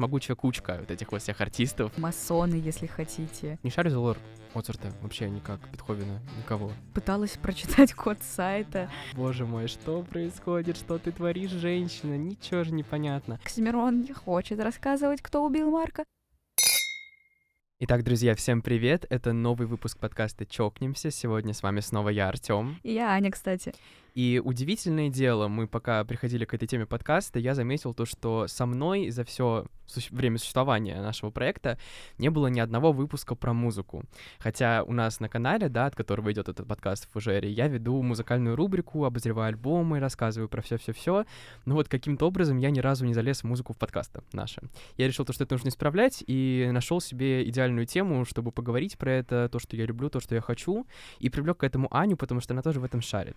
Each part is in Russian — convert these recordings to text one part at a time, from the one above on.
могучая кучка вот этих вот всех артистов. Масоны, если хотите. Не шарю за лор Моцарта, вообще никак, Бетховена, никого. Пыталась прочитать код сайта. Боже мой, что происходит, что ты творишь, женщина? Ничего же непонятно. Оксимирон не хочет рассказывать, кто убил Марка. Итак, друзья, всем привет! Это новый выпуск подкаста «Чокнемся». Сегодня с вами снова я, Артем. И я, Аня, кстати. И удивительное дело, мы пока приходили к этой теме подкаста, я заметил то, что со мной за все время существования нашего проекта не было ни одного выпуска про музыку. Хотя у нас на канале, да, от которого идет этот подкаст в Фужере, я веду музыкальную рубрику, обозреваю альбомы, рассказываю про все-все-все. Но вот каким-то образом я ни разу не залез в музыку в подкасты наши. Я решил то, что это нужно исправлять, и нашел себе идеальную тему, чтобы поговорить про это, то, что я люблю, то, что я хочу, и привлек к этому Аню, потому что она тоже в этом шарит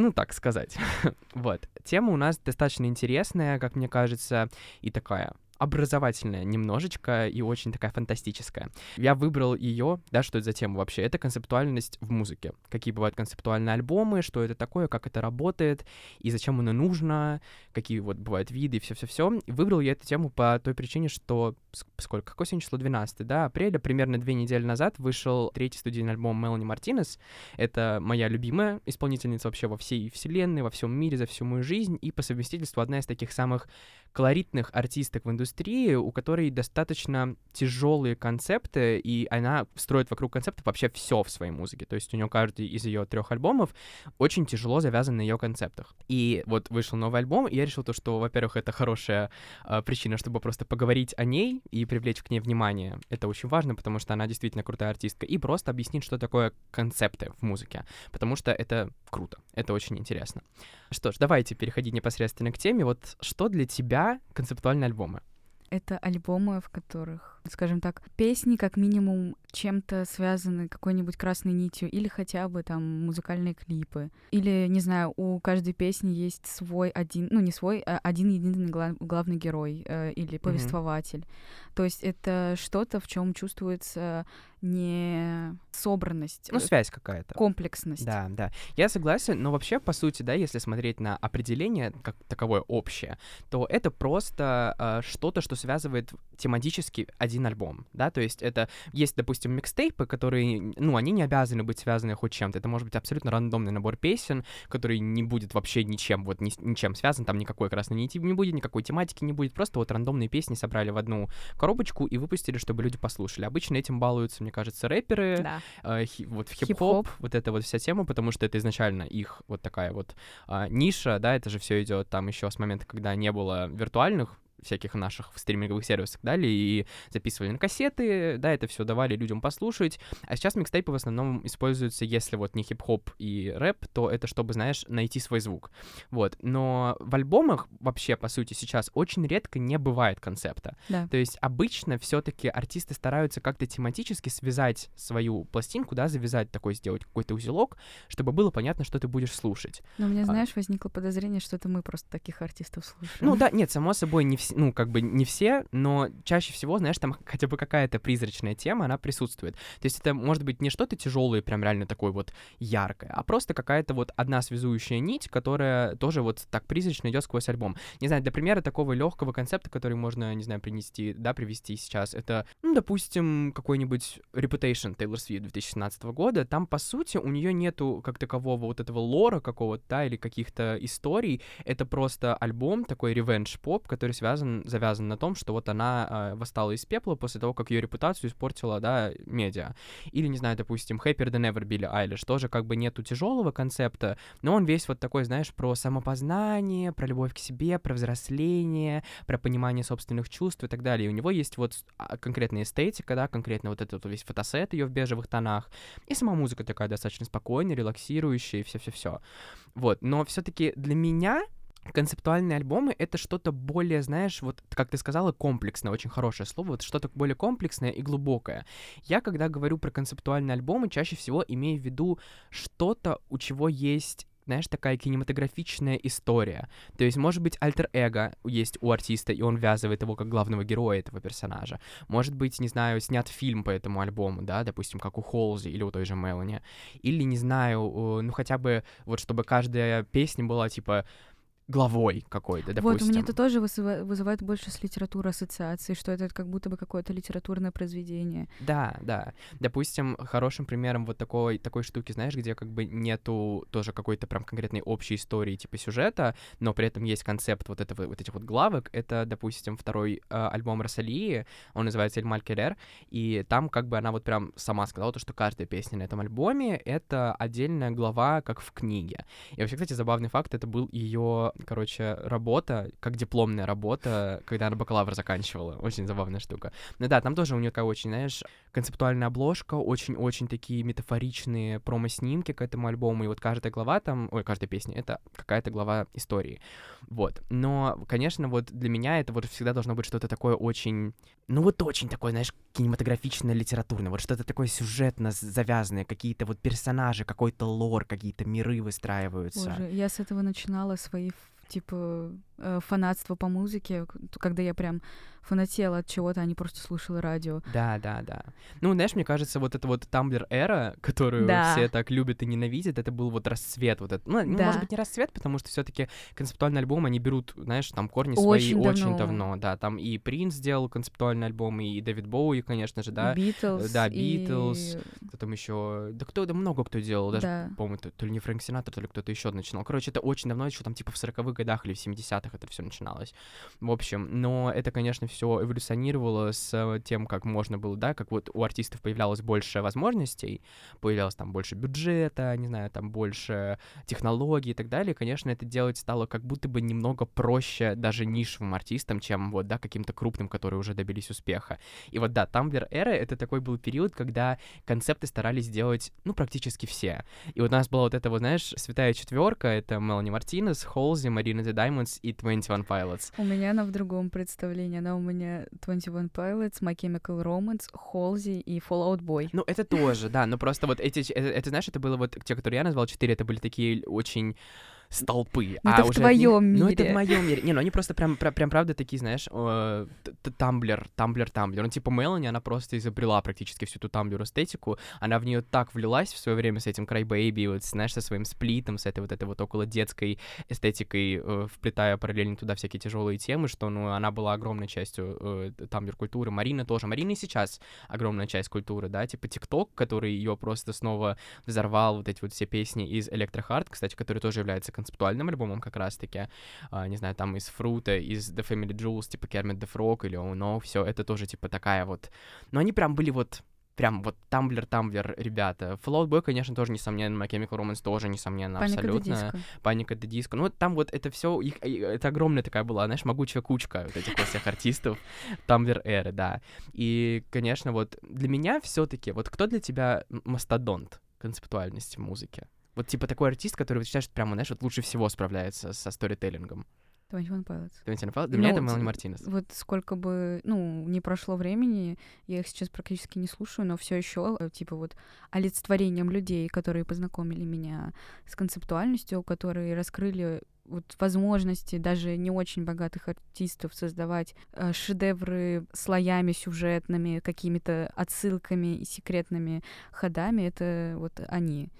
ну, так сказать. вот. Тема у нас достаточно интересная, как мне кажется, и такая образовательная немножечко и очень такая фантастическая. Я выбрал ее, да, что это за тема вообще? Это концептуальность в музыке. Какие бывают концептуальные альбомы, что это такое, как это работает, и зачем оно нужно, какие вот бывают виды, все-все-все. Выбрал я эту тему по той причине, что сколько, какое сегодня число? 12, да, апреля, примерно две недели назад вышел третий студийный альбом Мелани Мартинес. Это моя любимая исполнительница вообще во всей вселенной, во всем мире, за всю мою жизнь, и по совместительству одна из таких самых колоритных артисток в индустрии, у которой достаточно тяжелые концепты, и она строит вокруг концептов вообще все в своей музыке. То есть у нее каждый из ее трех альбомов очень тяжело завязан на ее концептах. И вот вышел новый альбом, и я решил то, что, во-первых, это хорошая э, причина, чтобы просто поговорить о ней и привлечь к ней внимание. Это очень важно, потому что она действительно крутая артистка. И просто объяснить, что такое концепты в музыке, потому что это круто, это очень интересно. Что ж, давайте переходить непосредственно к теме. Вот что для тебя концептуальные альбомы? Это альбомы, в которых, скажем так, песни как минимум чем-то связаны какой-нибудь красной нитью, или хотя бы там музыкальные клипы. Или, не знаю, у каждой песни есть свой один, ну не свой, а один единственный глав, главный герой э, или повествователь. Mm-hmm. То есть это что-то, в чем чувствуется не собранность. Ну, э, связь какая-то. Комплексность. Да, да. Я согласен, но вообще, по сути, да, если смотреть на определение как таковое общее, то это просто э, что-то, что связывает тематически один альбом, да, то есть это есть, допустим, микстейпы, которые, ну, они не обязаны быть связаны хоть чем-то, это может быть абсолютно рандомный набор песен, который не будет вообще ничем, вот ни, ничем связан, там никакой красной нити не будет, никакой тематики не будет, просто вот рандомные песни собрали в одну коробочку и выпустили, чтобы люди послушали. Обычно этим балуются, мне кажется, рэперы, да. э, хи, вот в хип-хоп, хип вот эта вот вся тема, потому что это изначально их вот такая вот э, ниша, да, это же все идет там еще с момента, когда не было виртуальных всяких наших стриминговых сервисах дали и записывали на кассеты, да, это все давали людям послушать. А сейчас микстейпы в основном используются, если вот не хип-хоп и рэп, то это чтобы, знаешь, найти свой звук. Вот. Но в альбомах вообще, по сути, сейчас очень редко не бывает концепта. Да. То есть обычно все-таки артисты стараются как-то тематически связать свою пластинку, да, завязать такой, сделать какой-то узелок, чтобы было понятно, что ты будешь слушать. Но у меня, а знаешь, возникло подозрение, что это мы просто таких артистов слушаем. Ну да, нет, само собой, не все ну, как бы не все, но чаще всего, знаешь, там хотя бы какая-то призрачная тема, она присутствует. То есть это может быть не что-то тяжелое, прям реально такое вот яркое, а просто какая-то вот одна связующая нить, которая тоже вот так призрачно идет сквозь альбом. Не знаю, для примера такого легкого концепта, который можно, не знаю, принести, да, привести сейчас, это, ну, допустим, какой-нибудь Reputation Taylor Swift 2017 года, там, по сути, у нее нету как такового вот этого лора какого-то, да, или каких-то историй, это просто альбом, такой revenge-поп, который связан связан, завязан на том, что вот она э, восстала из пепла после того, как ее репутацию испортила, да, медиа. Или, не знаю, допустим, Happier Than Ever Билли Айлиш, тоже как бы нету тяжелого концепта, но он весь вот такой, знаешь, про самопознание, про любовь к себе, про взросление, про понимание собственных чувств и так далее. И у него есть вот а, конкретная эстетика, да, конкретно вот этот вот весь фотосет ее в бежевых тонах, и сама музыка такая достаточно спокойная, релаксирующая и все-все-все. Вот, но все-таки для меня концептуальные альбомы — это что-то более, знаешь, вот, как ты сказала, комплексное, очень хорошее слово, вот что-то более комплексное и глубокое. Я, когда говорю про концептуальные альбомы, чаще всего имею в виду что-то, у чего есть знаешь, такая кинематографичная история. То есть, может быть, альтер-эго есть у артиста, и он ввязывает его как главного героя этого персонажа. Может быть, не знаю, снят фильм по этому альбому, да, допустим, как у Холзи или у той же Мелани. Или, не знаю, ну хотя бы вот чтобы каждая песня была, типа, главой какой-то, допустим. Вот, у меня это тоже вызывает, вызывает больше с литературой ассоциации, что это как будто бы какое-то литературное произведение. Да, да. Допустим, хорошим примером вот такой, такой штуки, знаешь, где как бы нету тоже какой-то прям конкретной общей истории типа сюжета, но при этом есть концепт вот этого, вот этих вот главок, это, допустим, второй э, альбом Росалии, он называется «Эль Маль Керер», и там как бы она вот прям сама сказала то, что каждая песня на этом альбоме — это отдельная глава, как в книге. И вообще, кстати, забавный факт, это был ее короче, работа, как дипломная работа, когда она бакалавр заканчивала. Очень забавная штука. Ну да, там тоже у нее такая очень, знаешь, концептуальная обложка, очень-очень такие метафоричные промо-снимки к этому альбому, и вот каждая глава там, ой, каждая песня — это какая-то глава истории. Вот. Но, конечно, вот для меня это вот всегда должно быть что-то такое очень, ну вот очень такое, знаешь, кинематографичное, литературное, вот что-то такое сюжетно завязанное, какие-то вот персонажи, какой-то лор, какие-то миры выстраиваются. Боже, я с этого начинала свои типа э, фанатство по музыке, когда я прям фанатела от чего-то, а не просто слушала радио. Да, да, да. Ну, знаешь, мне кажется, вот эта вот Тамблер-эра, которую да. все так любят и ненавидят, это был вот расцвет вот этот. Ну, да. может быть, не расцвет, потому что все таки концептуальный альбом, они берут, знаешь, там корни очень свои давно. очень давно. Да, там и Принц сделал концептуальный альбом, и Дэвид Боуи, конечно же, да. Битлз. Да, Битлз. И... Кто там еще? Да кто, да много кто делал. Даже, да. по-моему, то, то ли не Фрэнк Синатор, то ли кто-то еще начинал. Короче, это очень давно, еще там типа в 40-х годах или в 70-х это все начиналось. В общем, но это, конечно, все эволюционировало с тем, как можно было, да, как вот у артистов появлялось больше возможностей, появлялось там больше бюджета, не знаю, там больше технологий и так далее. Конечно, это делать стало как будто бы немного проще даже нишевым артистам, чем вот, да, каким-то крупным, которые уже добились успеха. И вот, да, Tumblr эра — это такой был период, когда концепты старались делать, ну, практически все. И вот у нас была вот эта вот, знаешь, святая четверка, это Мелани Мартинес, Холзи, Марина The Diamonds и 21 Pilots. У меня она в другом представлении. Она у меня 21 Pilots, My Chemical Romance, Halsey и Fallout Boy. Ну, это тоже, да, но просто вот эти, это, это, знаешь, это было вот те, которые я назвал четыре, это были такие очень столпы. Ну, а это уже в твоем мире. Ну, это в моем мире. Не, ну они просто прям, прям, прям правда такие, знаешь, тамблер, тамблер, тамблер. Ну, типа Мелани, она просто изобрела практически всю эту тамблер эстетику. Она в нее так влилась в свое время с этим Cry Baby, вот, знаешь, со своим сплитом, с этой вот этой вот около детской эстетикой, э, вплетая параллельно туда всякие тяжелые темы, что, ну, она была огромной частью э, тамблер культуры. Марина тоже. Марина и сейчас огромная часть культуры, да, типа ТикТок, который ее просто снова взорвал, вот эти вот все песни из Электрохард, кстати, который тоже является концептуальным альбомом как раз-таки, а, не знаю, там из Фрута, из The Family Jewels, типа Kermit the Frog или Oh No, все это тоже типа такая вот... Но они прям были вот прям вот тамблер тамблер ребята. Fallout Boy, конечно, тоже несомненно, My Chemical Romance тоже несомненно, Паника абсолютно. Паника до диско. Ну, там вот это все, их, это огромная такая была, знаешь, могучая кучка вот этих вот всех артистов тамблер эры, да. И, конечно, вот для меня все-таки, вот кто для тебя мастодонт концептуальности в музыке? Вот типа такой артист, который вот считаешь, прямо, знаешь, вот лучше всего справляется со сторителлингом. One Pilots. Twenty One Pilots? Для ну, меня это Мелани Мартинес. Вот сколько бы, ну, не прошло времени, я их сейчас практически не слушаю, но все еще типа вот олицетворением людей, которые познакомили меня с концептуальностью, которые раскрыли вот возможности даже не очень богатых артистов создавать э, шедевры слоями сюжетными, какими-то отсылками и секретными ходами, это вот они.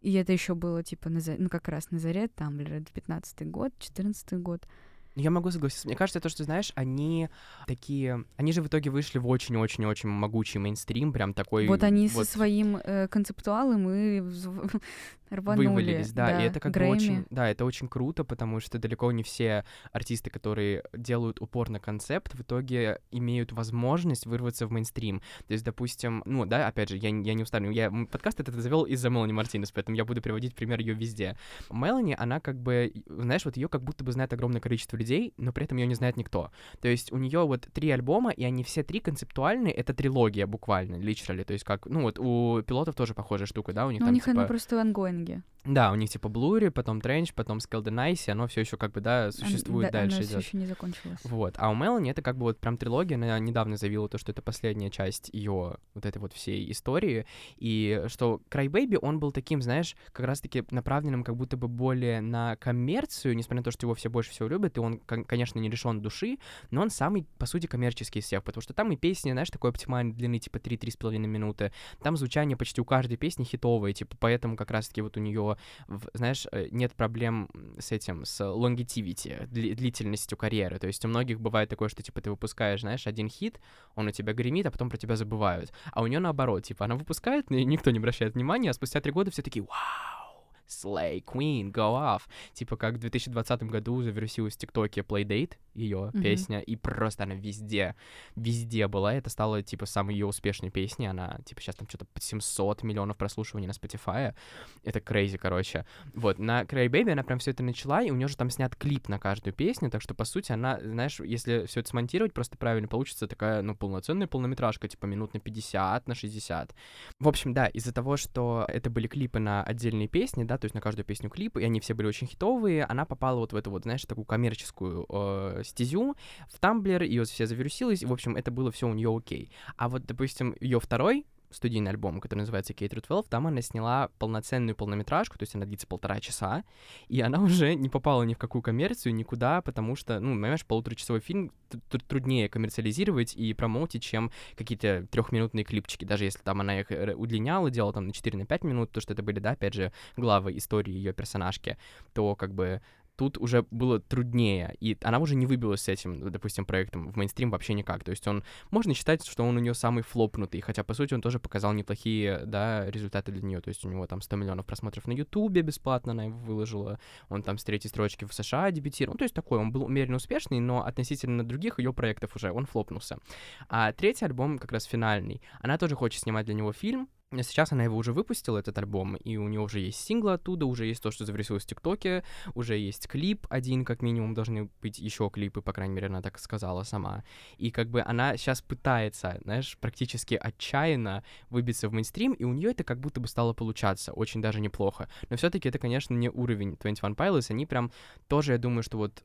И это еще было, типа, на, ну, как раз на заре Тамблера, 15-й год, 14-й год. Я могу согласиться. Мне кажется, то, что, знаешь, они такие... Они же в итоге вышли в очень-очень-очень могучий мейнстрим, прям такой... Вот они вот... со своим э, концептуалом и рванули. Вывалились, да, да и это как Грэмми. бы очень... Да, это очень круто, потому что далеко не все артисты, которые делают упор на концепт, в итоге имеют возможность вырваться в мейнстрим. То есть, допустим, ну, да, опять же, я, я не устану. Я подкаст этот завел из-за Мелани Мартинес, поэтому я буду приводить пример ее везде. Мелани, она как бы, знаешь, вот ее как будто бы знает огромное количество людей, но при этом ее не знает никто. То есть у нее вот три альбома, и они все три концептуальные, это трилогия буквально, literally. То есть как, ну вот у пилотов тоже похожая штука, да, у них ну, там, у них типа... она просто ongoing деньги. Да, у них типа Blurry, потом Trench, потом Scaled and оно все еще как бы, да, существует да, дальше. Все еще не закончилась. Вот. А у Мелани это как бы вот прям трилогия, она недавно заявила то, что это последняя часть ее вот этой вот всей истории, и что Cry Baby, он был таким, знаешь, как раз-таки направленным как будто бы более на коммерцию, несмотря на то, что его все больше всего любят, и он, конечно, не лишен души, но он самый, по сути, коммерческий из всех, потому что там и песни, знаешь, такой оптимальной длины, типа 3-3,5 минуты, там звучание почти у каждой песни хитовое, типа, поэтому как раз-таки вот у нее, знаешь, э, нет проблем с этим, с longevity, длительностью карьеры, то есть у многих бывает такое, что, типа, ты выпускаешь, знаешь, один хит, он у тебя гремит, а потом про тебя забывают, а у нее наоборот, типа, она выпускает, никто не обращает внимания, а спустя три года все такие, вау, Slay Queen, Go Off. Типа как в 2020 году завирусилась в ТикТоке Playdate, ее mm-hmm. песня, и просто она везде, везде была. Это стало, типа, самой ее успешной песней. Она, типа, сейчас там что-то 700 миллионов прослушиваний на Spotify. Это крейзи, короче. Вот, на Cray Baby она прям все это начала, и у нее же там снят клип на каждую песню, так что, по сути, она, знаешь, если все это смонтировать просто правильно, получится такая, ну, полноценная полнометражка, типа, минут на 50, на 60. В общем, да, из-за того, что это были клипы на отдельные песни, да, то есть на каждую песню клип, и они все были очень хитовые, она попала вот в эту вот, знаешь, такую коммерческую э, стезю, в Тамблер, ее все завирусилось, и, в общем, это было все у нее окей. А вот, допустим, ее второй студийный альбом, который называется K 12, там она сняла полноценную полнометражку, то есть она длится полтора часа, и она уже не попала ни в какую коммерцию, никуда, потому что, ну, понимаешь, полуторачасовой фильм труднее коммерциализировать и промоутить, чем какие-то трехминутные клипчики, даже если там она их э, удлиняла, делала там на 4 на 5 минут, то что это были, да, опять же, главы истории ее персонажки, то как бы тут уже было труднее, и она уже не выбилась с этим, допустим, проектом в мейнстрим вообще никак. То есть он, можно считать, что он у нее самый флопнутый, хотя, по сути, он тоже показал неплохие, да, результаты для нее. То есть у него там 100 миллионов просмотров на Ютубе бесплатно она его выложила, он там с третьей строчки в США дебютировал. Ну, то есть такой, он был умеренно успешный, но относительно других ее проектов уже он флопнулся. А третий альбом, как раз финальный, она тоже хочет снимать для него фильм, Сейчас она его уже выпустила, этот альбом, и у нее уже есть синглы оттуда, уже есть то, что завирусилось в ТикТоке, уже есть клип один, как минимум, должны быть еще клипы, по крайней мере, она так сказала сама. И как бы она сейчас пытается, знаешь, практически отчаянно выбиться в мейнстрим, и у нее это как будто бы стало получаться, очень даже неплохо. Но все-таки это, конечно, не уровень 21 Pilots, они прям тоже, я думаю, что вот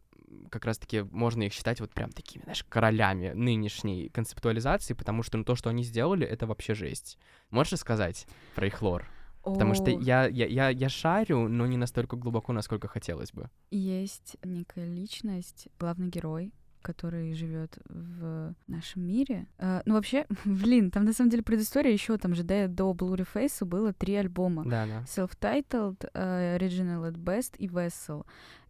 как раз-таки можно их считать вот прям такими, знаешь, королями нынешней концептуализации, потому что ну, то, что они сделали, это вообще жесть. Можешь сказать про их лор? Потому что я, я, я, я шарю, но не настолько глубоко, насколько хотелось бы. Есть некая личность, главный герой, который живет в нашем мире. Uh, ну, вообще, блин, там на самом деле предыстория еще там же до, до Blurry Face было три альбома. Да, да. Self-titled, uh, Original at Best и Vessel.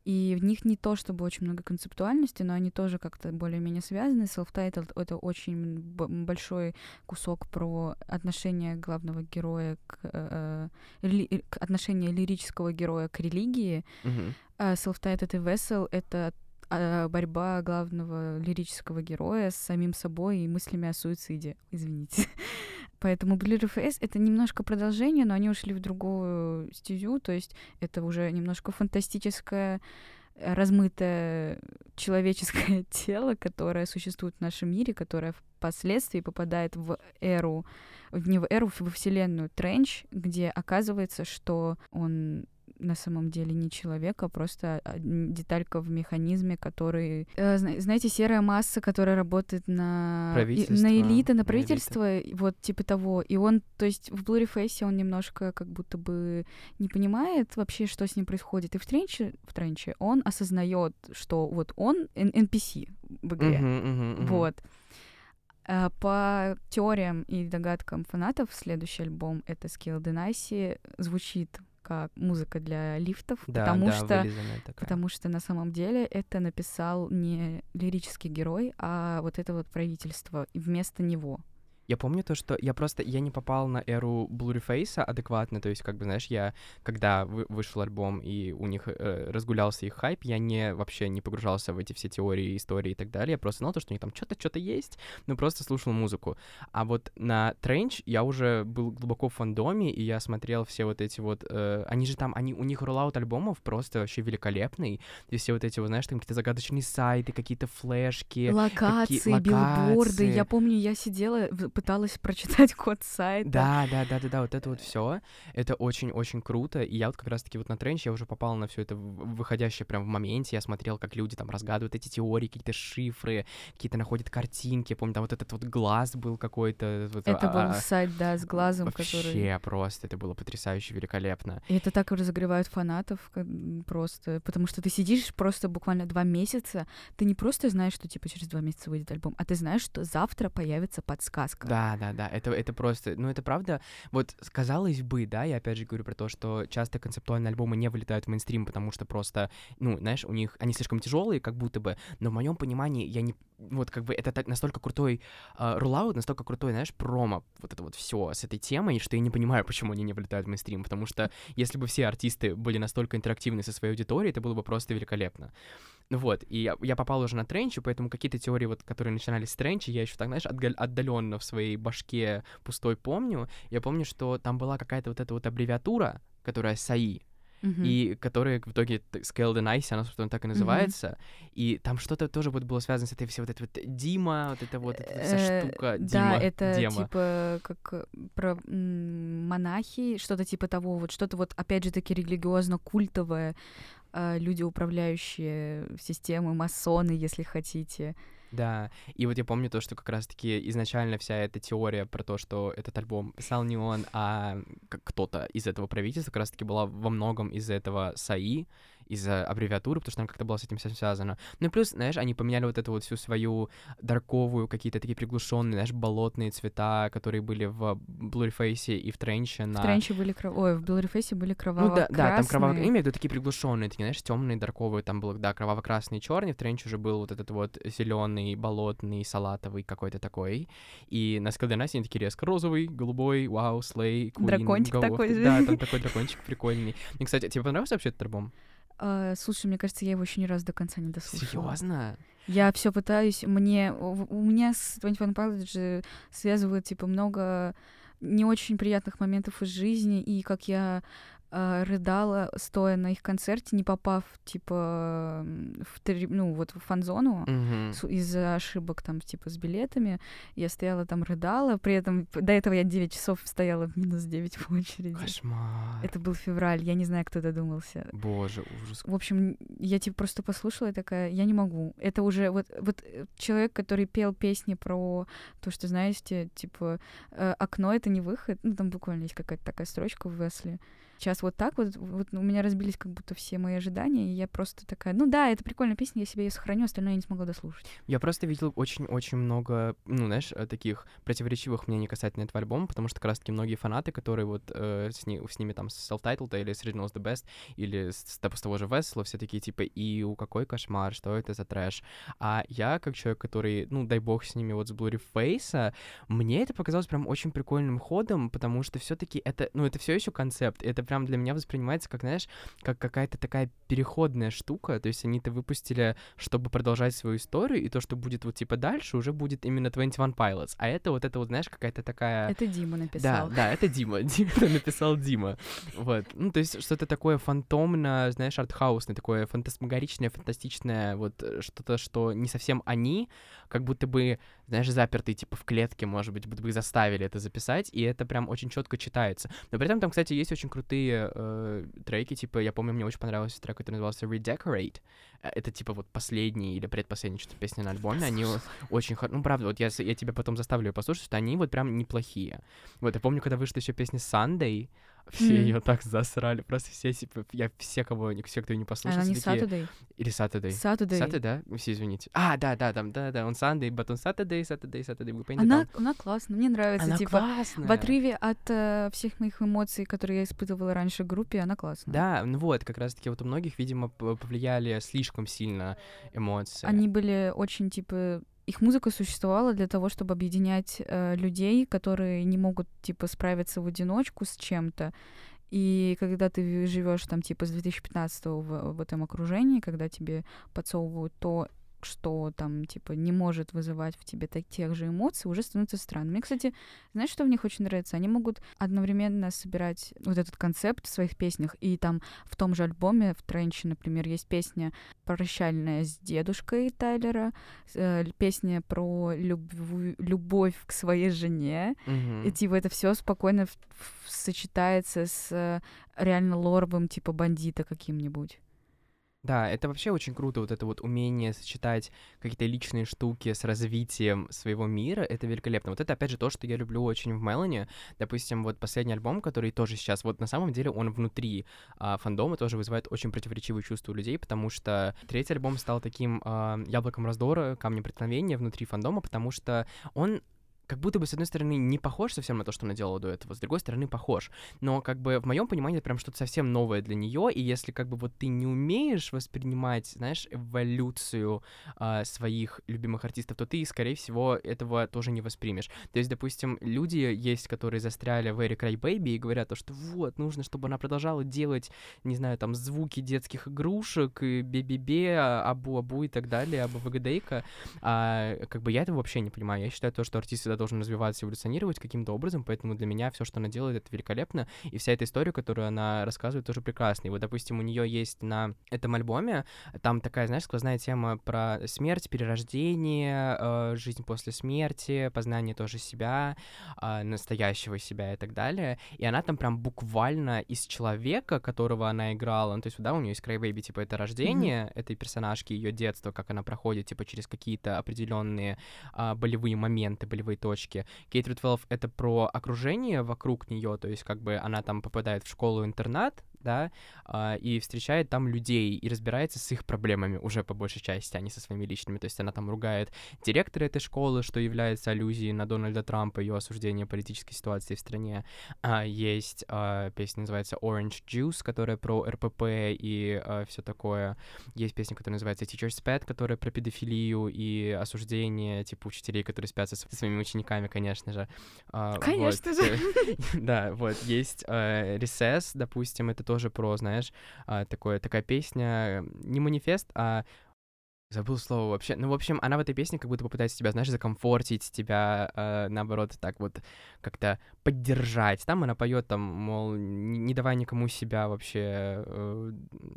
И в них не то чтобы очень много концептуальности, но они тоже как-то более-менее связаны. Self-titled — это очень большой кусок про отношение главного героя к, э, э ли, к отношение лирического героя к религии. Mm-hmm. А Self-titled и Vessel — это а, борьба главного лирического героя с самим собой и мыслями о суициде. Извините. Поэтому Blur Face — это немножко продолжение, но они ушли в другую стезю, то есть это уже немножко фантастическое размытое человеческое тело, которое существует в нашем мире, которое впоследствии попадает в эру, не в эру, в вселенную Тренч, где оказывается, что он на самом деле не человек, а просто деталька в механизме, который... Э, знаете, серая масса, которая работает на... На элиты, на правительство, элита. вот типа того. И он, то есть в Blurry он немножко как будто бы не понимает вообще, что с ним происходит. И в Тренче, в Тренче он осознает, что вот он NPC в игре. Uh-huh, uh-huh, uh-huh. Вот. А по теориям и догадкам фанатов, следующий альбом это Skill Denasi звучит как музыка для лифтов, да, потому да, что потому что на самом деле это написал не лирический герой, а вот это вот правительство и вместо него. Я помню то, что я просто, я не попал на эру Blurryface адекватно, то есть, как бы, знаешь, я, когда вы, вышел альбом и у них э, разгулялся их хайп, я не, вообще не погружался в эти все теории, истории и так далее, я просто знал то, что у них там что-то, что-то есть, но просто слушал музыку. А вот на Тренч я уже был глубоко в фандоме, и я смотрел все вот эти вот, э, они же там, они, у них роллаут альбомов просто вообще великолепный, и все вот эти, вот, знаешь, там какие-то загадочные сайты, какие-то флешки. Локации, какие, локации. билборды, я помню, я сидела, пыталась прочитать код сайта. Да, да, да, да, да, вот это вот все, это очень-очень круто. И я вот как раз-таки вот на тренч я уже попал на все это выходящее прям в моменте. Я смотрел, как люди там разгадывают эти теории, какие-то шифры, какие-то находят картинки. Помню, там вот этот вот глаз был какой-то. Вот, это а, был а, сайт, да, с глазом, вообще который... просто, это было потрясающе великолепно. И это так разогревает фанатов просто, потому что ты сидишь просто буквально два месяца, ты не просто знаешь, что типа через два месяца выйдет альбом, а ты знаешь, что завтра появится подсказка. Да, да, да, это, это просто, ну это правда, вот казалось бы, да, я опять же говорю про то, что часто концептуальные альбомы не вылетают в мейнстрим, потому что просто, ну, знаешь, у них, они слишком тяжелые, как будто бы, но в моем понимании я не, вот как бы это так настолько крутой э, рулаут, настолько крутой, знаешь, промо, вот это вот все с этой темой, что я не понимаю, почему они не вылетают в мейнстрим, потому что если бы все артисты были настолько интерактивны со своей аудиторией, это было бы просто великолепно. Ну вот, и я, я попал уже на тренчи, поэтому какие-то теории, вот, которые начинались с тренчи, я еще так, знаешь, отдаленно в своей башке пустой помню. Я помню, что там была какая-то вот эта вот аббревиатура, которая САИ, Мгм. и которая в итоге т- Scaled and Ice, она, собственно, так и называется. И там что-то тоже вот было связано с этой всей вот этой вот Дима, вот эта вот эта вся Э, штука Да, Дима, это Дема. типа как про монахи, что-то типа того, вот что-то вот опять же таки религиозно-культовое, люди, управляющие системой, масоны, если хотите. Да, и вот я помню то, что как раз-таки изначально вся эта теория про то, что этот альбом писал не он, а кто-то из этого правительства, как раз-таки была во многом из этого САИ, из-за аббревиатуры, потому что там как-то было с этим всем связано. Ну и плюс, знаешь, они поменяли вот эту вот всю свою дарковую, какие-то такие приглушенные, знаешь, болотные цвета, которые были в Blurryface и в Тренче на... В Тренче были кров... Ой, в Блурифейсе были Ну да, да, там кроваво... Я имею в виду такие приглушенные, такие, знаешь, темные, дарковые, там был, да, кроваво-красный, черный, в тренче уже был вот этот вот зеленый, болотный, салатовый какой-то такой. И на Скалденасе они такие резко розовый, голубой, вау, слей, Дракончик go такой. Да, там такой дракончик прикольный. И, кстати, тебе понравился вообще этот альбом? А, слушай, мне кажется, я его еще ни разу до конца не дослушала. Серьезно? Я все пытаюсь, мне у меня с 21 Pilots связывают типа много не очень приятных моментов из жизни, и как я а, рыдала, стоя на их концерте, не попав, типа, в три, ну, вот в фан-зону с- из-за ошибок там, типа, с билетами. Я стояла там, рыдала, при этом до этого я 9 часов стояла в минус 9 в очереди. Кошмар. Это был февраль, я не знаю, кто додумался. Боже, ужас. В общем, я типа просто послушала и такая, я не могу. Это уже вот, вот э, человек, который пел песни про то, что, знаете, типа, э, окно — это не выход. Ну, там буквально есть какая-то такая строчка в Весли. Сейчас вот так вот, вот у меня разбились как будто все мои ожидания, и я просто такая, ну да, это прикольная песня, я себе ее сохраню, остальное я не смогла дослушать. Я просто видел очень-очень много, ну, знаешь, э, таких противоречивых мнений касательно этого альбома, потому что как раз-таки многие фанаты, которые вот э, с, ни- с ними там с self-titled или с Originals The Best, или с, с того- же Весла, все такие типа, и у какой кошмар, что это за трэш. А я, как человек, который, ну, дай бог с ними вот с Blurry Face, мне это показалось прям очень прикольным ходом, потому что все таки это, ну, это все еще концепт, это прям для меня воспринимается как, знаешь, как какая-то такая переходная штука, то есть они это выпустили, чтобы продолжать свою историю, и то, что будет вот типа дальше, уже будет именно 21 Pilots, а это вот это вот, знаешь, какая-то такая... Это Дима Да, написал. да, это Дима. Дима написал Дима. Вот. Ну, то есть что-то такое фантомно, знаешь, артхаусное, такое фантасмагоричное, фантастичное, вот э, что-то, что не совсем они, как будто бы, знаешь, запертые, типа, в клетке, может быть, будто бы их заставили это записать, и это прям очень четко читается. Но при этом там, кстати, есть очень крутые э, треки, типа, я помню, мне очень понравился трек, который назывался Redecorate. Э, Это, типа, вот последний или предпоследний что-то песня на альбоме, они очень хорошие. Ну, правда, вот я, я тебе потом заставлю ее послушать, что они вот прям неплохие. Вот, я помню, когда вышла еще песня Sunday, все Мгм. ее так засрали, просто все, типа, я все, кого, все, кто ее не послушал, Она не. Saturday. Или Saturday. Saturday. Saturday, да? Все, извините. А, да, да, там, да, да, он Sunday, but on Saturday, Saturday, Saturday, поняли, Она, она классная, мне нравится, Она типа, классная. в отрыве от э, всех моих эмоций, которые я испытывала раньше в группе, она классная. Да, ну вот, как раз-таки вот у многих, видимо, повлияли слишком сильно эмоции. Они были очень, типа, их музыка существовала для того, чтобы объединять э, людей, которые не могут, типа, справиться в одиночку с чем-то. И когда ты живешь там, типа, с 2015 в, в этом окружении, когда тебе подсовывают то, что там, типа, не может вызывать в тебе так, тех же эмоций, уже становится странно. Мне, кстати, знаешь, что в них очень нравится? Они могут одновременно собирать вот этот концепт в своих песнях, и там в том же альбоме, в Тренче, например, есть песня «Прощальная с дедушкой» Тайлера, э, песня про любовь, любовь к своей жене, Мгм. и типа это все спокойно в- в- сочетается с э, реально лоровым типа бандита каким-нибудь. Да, это вообще очень круто, вот это вот умение сочетать какие-то личные штуки с развитием своего мира, это великолепно. Вот это, опять же, то, что я люблю очень в Мелани. Допустим, вот последний альбом, который тоже сейчас, вот на самом деле он внутри а, фандома тоже вызывает очень противоречивые чувства у людей, потому что третий альбом стал таким а, яблоком раздора, камнем преткновения внутри фандома, потому что он как будто бы, с одной стороны, не похож совсем на то, что она делала до этого, с другой стороны, похож. Но, как бы, в моем понимании, это прям что-то совсем новое для нее, и если, как бы, вот ты не умеешь воспринимать, знаешь, эволюцию а, своих любимых артистов, то ты, скорее всего, этого тоже не воспримешь. То есть, допустим, люди есть, которые застряли в Эри Край Бэйби и говорят то, что вот, нужно, чтобы она продолжала делать, не знаю, там, звуки детских игрушек, и бе-бе-бе, абу-абу и так далее, абу-вгдейка, а, как бы я этого вообще не понимаю. Я считаю то, что артист всегда должен развиваться, эволюционировать каким-то образом, поэтому для меня все, что она делает, это великолепно, и вся эта история, которую она рассказывает, тоже прекрасна. И вот, допустим, у нее есть на этом альбоме, там такая, знаешь, сквозная тема про смерть, перерождение, э, жизнь после смерти, познание тоже себя, э, настоящего себя и так далее. И она там прям буквально из человека, которого она играла, ну, то есть, да, у нее есть Baby, типа, это рождение этой персонажки, ее детство, как она проходит, типа, через какие-то определенные а, болевые моменты, болевые точки. Кейт Рутвелф — это про окружение вокруг нее, то есть как бы она там попадает в школу-интернат, да, а, и встречает там людей и разбирается с их проблемами уже по большей части, а не со своими личными. То есть она там ругает директора этой школы, что является аллюзией на Дональда Трампа, ее осуждение политической ситуации в стране. А, есть а, песня, называется Orange Juice, которая про РПП и все такое. Есть песня, которая называется Teacher's Pet, которая про педофилию и осуждение, типа, учителей, которые спят со своими учениками, конечно же. Конечно вот. же. Да, вот, есть Recess, допустим, это тоже про, знаешь, а, такое, такая песня, не манифест, а Забыл слово вообще. Ну, в общем, она в этой песне как будто попытается тебя, знаешь, закомфортить, тебя, э, наоборот, так вот как-то поддержать. Там она поет, там, мол, не, не давай никому себя вообще э,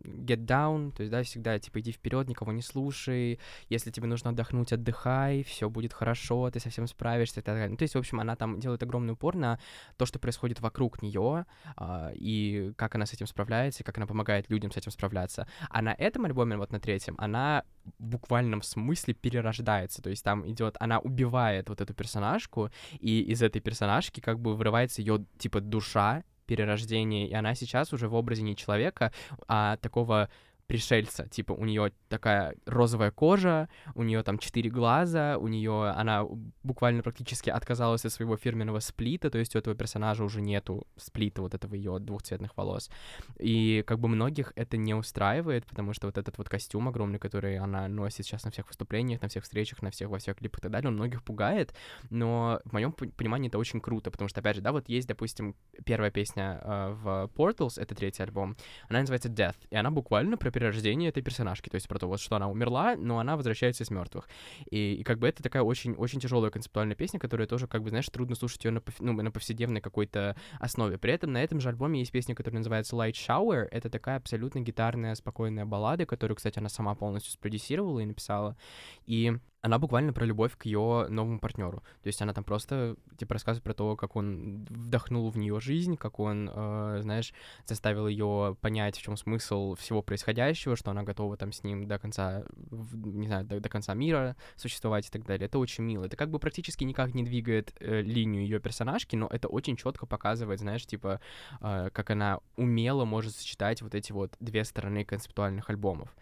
get down, то есть, да, всегда, типа, иди вперед, никого не слушай, если тебе нужно отдохнуть, отдыхай, все будет хорошо, ты совсем справишься так далее. Ну, то есть, в общем, она там делает огромный упор на то, что происходит вокруг нее, э, и как она с этим справляется, и как она помогает людям с этим справляться. А на этом альбоме, вот на третьем, она буквальном смысле перерождается, то есть там идет, она убивает вот эту персонажку, и из этой персонажки как бы вырывается ее типа душа, перерождение, и она сейчас уже в образе не человека, а такого пришельца. Типа, у нее такая розовая кожа, у нее там четыре глаза, у нее она буквально практически отказалась от своего фирменного сплита, то есть у этого персонажа уже нету сплита вот этого ее двухцветных волос. И как бы многих это не устраивает, потому что вот этот вот костюм огромный, который она носит сейчас на всех выступлениях, на всех встречах, на всех во всех клипах и так далее, он многих пугает, но в моем понимании это очень круто, потому что, опять же, да, вот есть, допустим, первая песня э, в Portals, это третий альбом, она называется Death, и она буквально перерождение этой персонажки, то есть про то, вот, что она умерла, но она возвращается из мертвых. И, и как бы это такая очень, очень тяжелая концептуальная песня, которая тоже, как бы, знаешь, трудно слушать ее на, ну, на повседневной какой-то основе. При этом на этом же альбоме есть песня, которая называется Light Shower. Это такая абсолютно гитарная, спокойная баллада, которую, кстати, она сама полностью спродюсировала и написала. И она буквально про любовь к ее новому партнеру. То есть она там просто типа рассказывает про то, как он вдохнул в нее жизнь, как он, э, знаешь, заставил ее понять, в чем смысл всего происходящего, что она готова там с ним до конца, не знаю, до, до конца мира существовать и так далее. Это очень мило. Это как бы практически никак не двигает э, линию ее персонажки, но это очень четко показывает, знаешь, типа, э, как она умело может сочетать вот эти вот две стороны концептуальных альбомов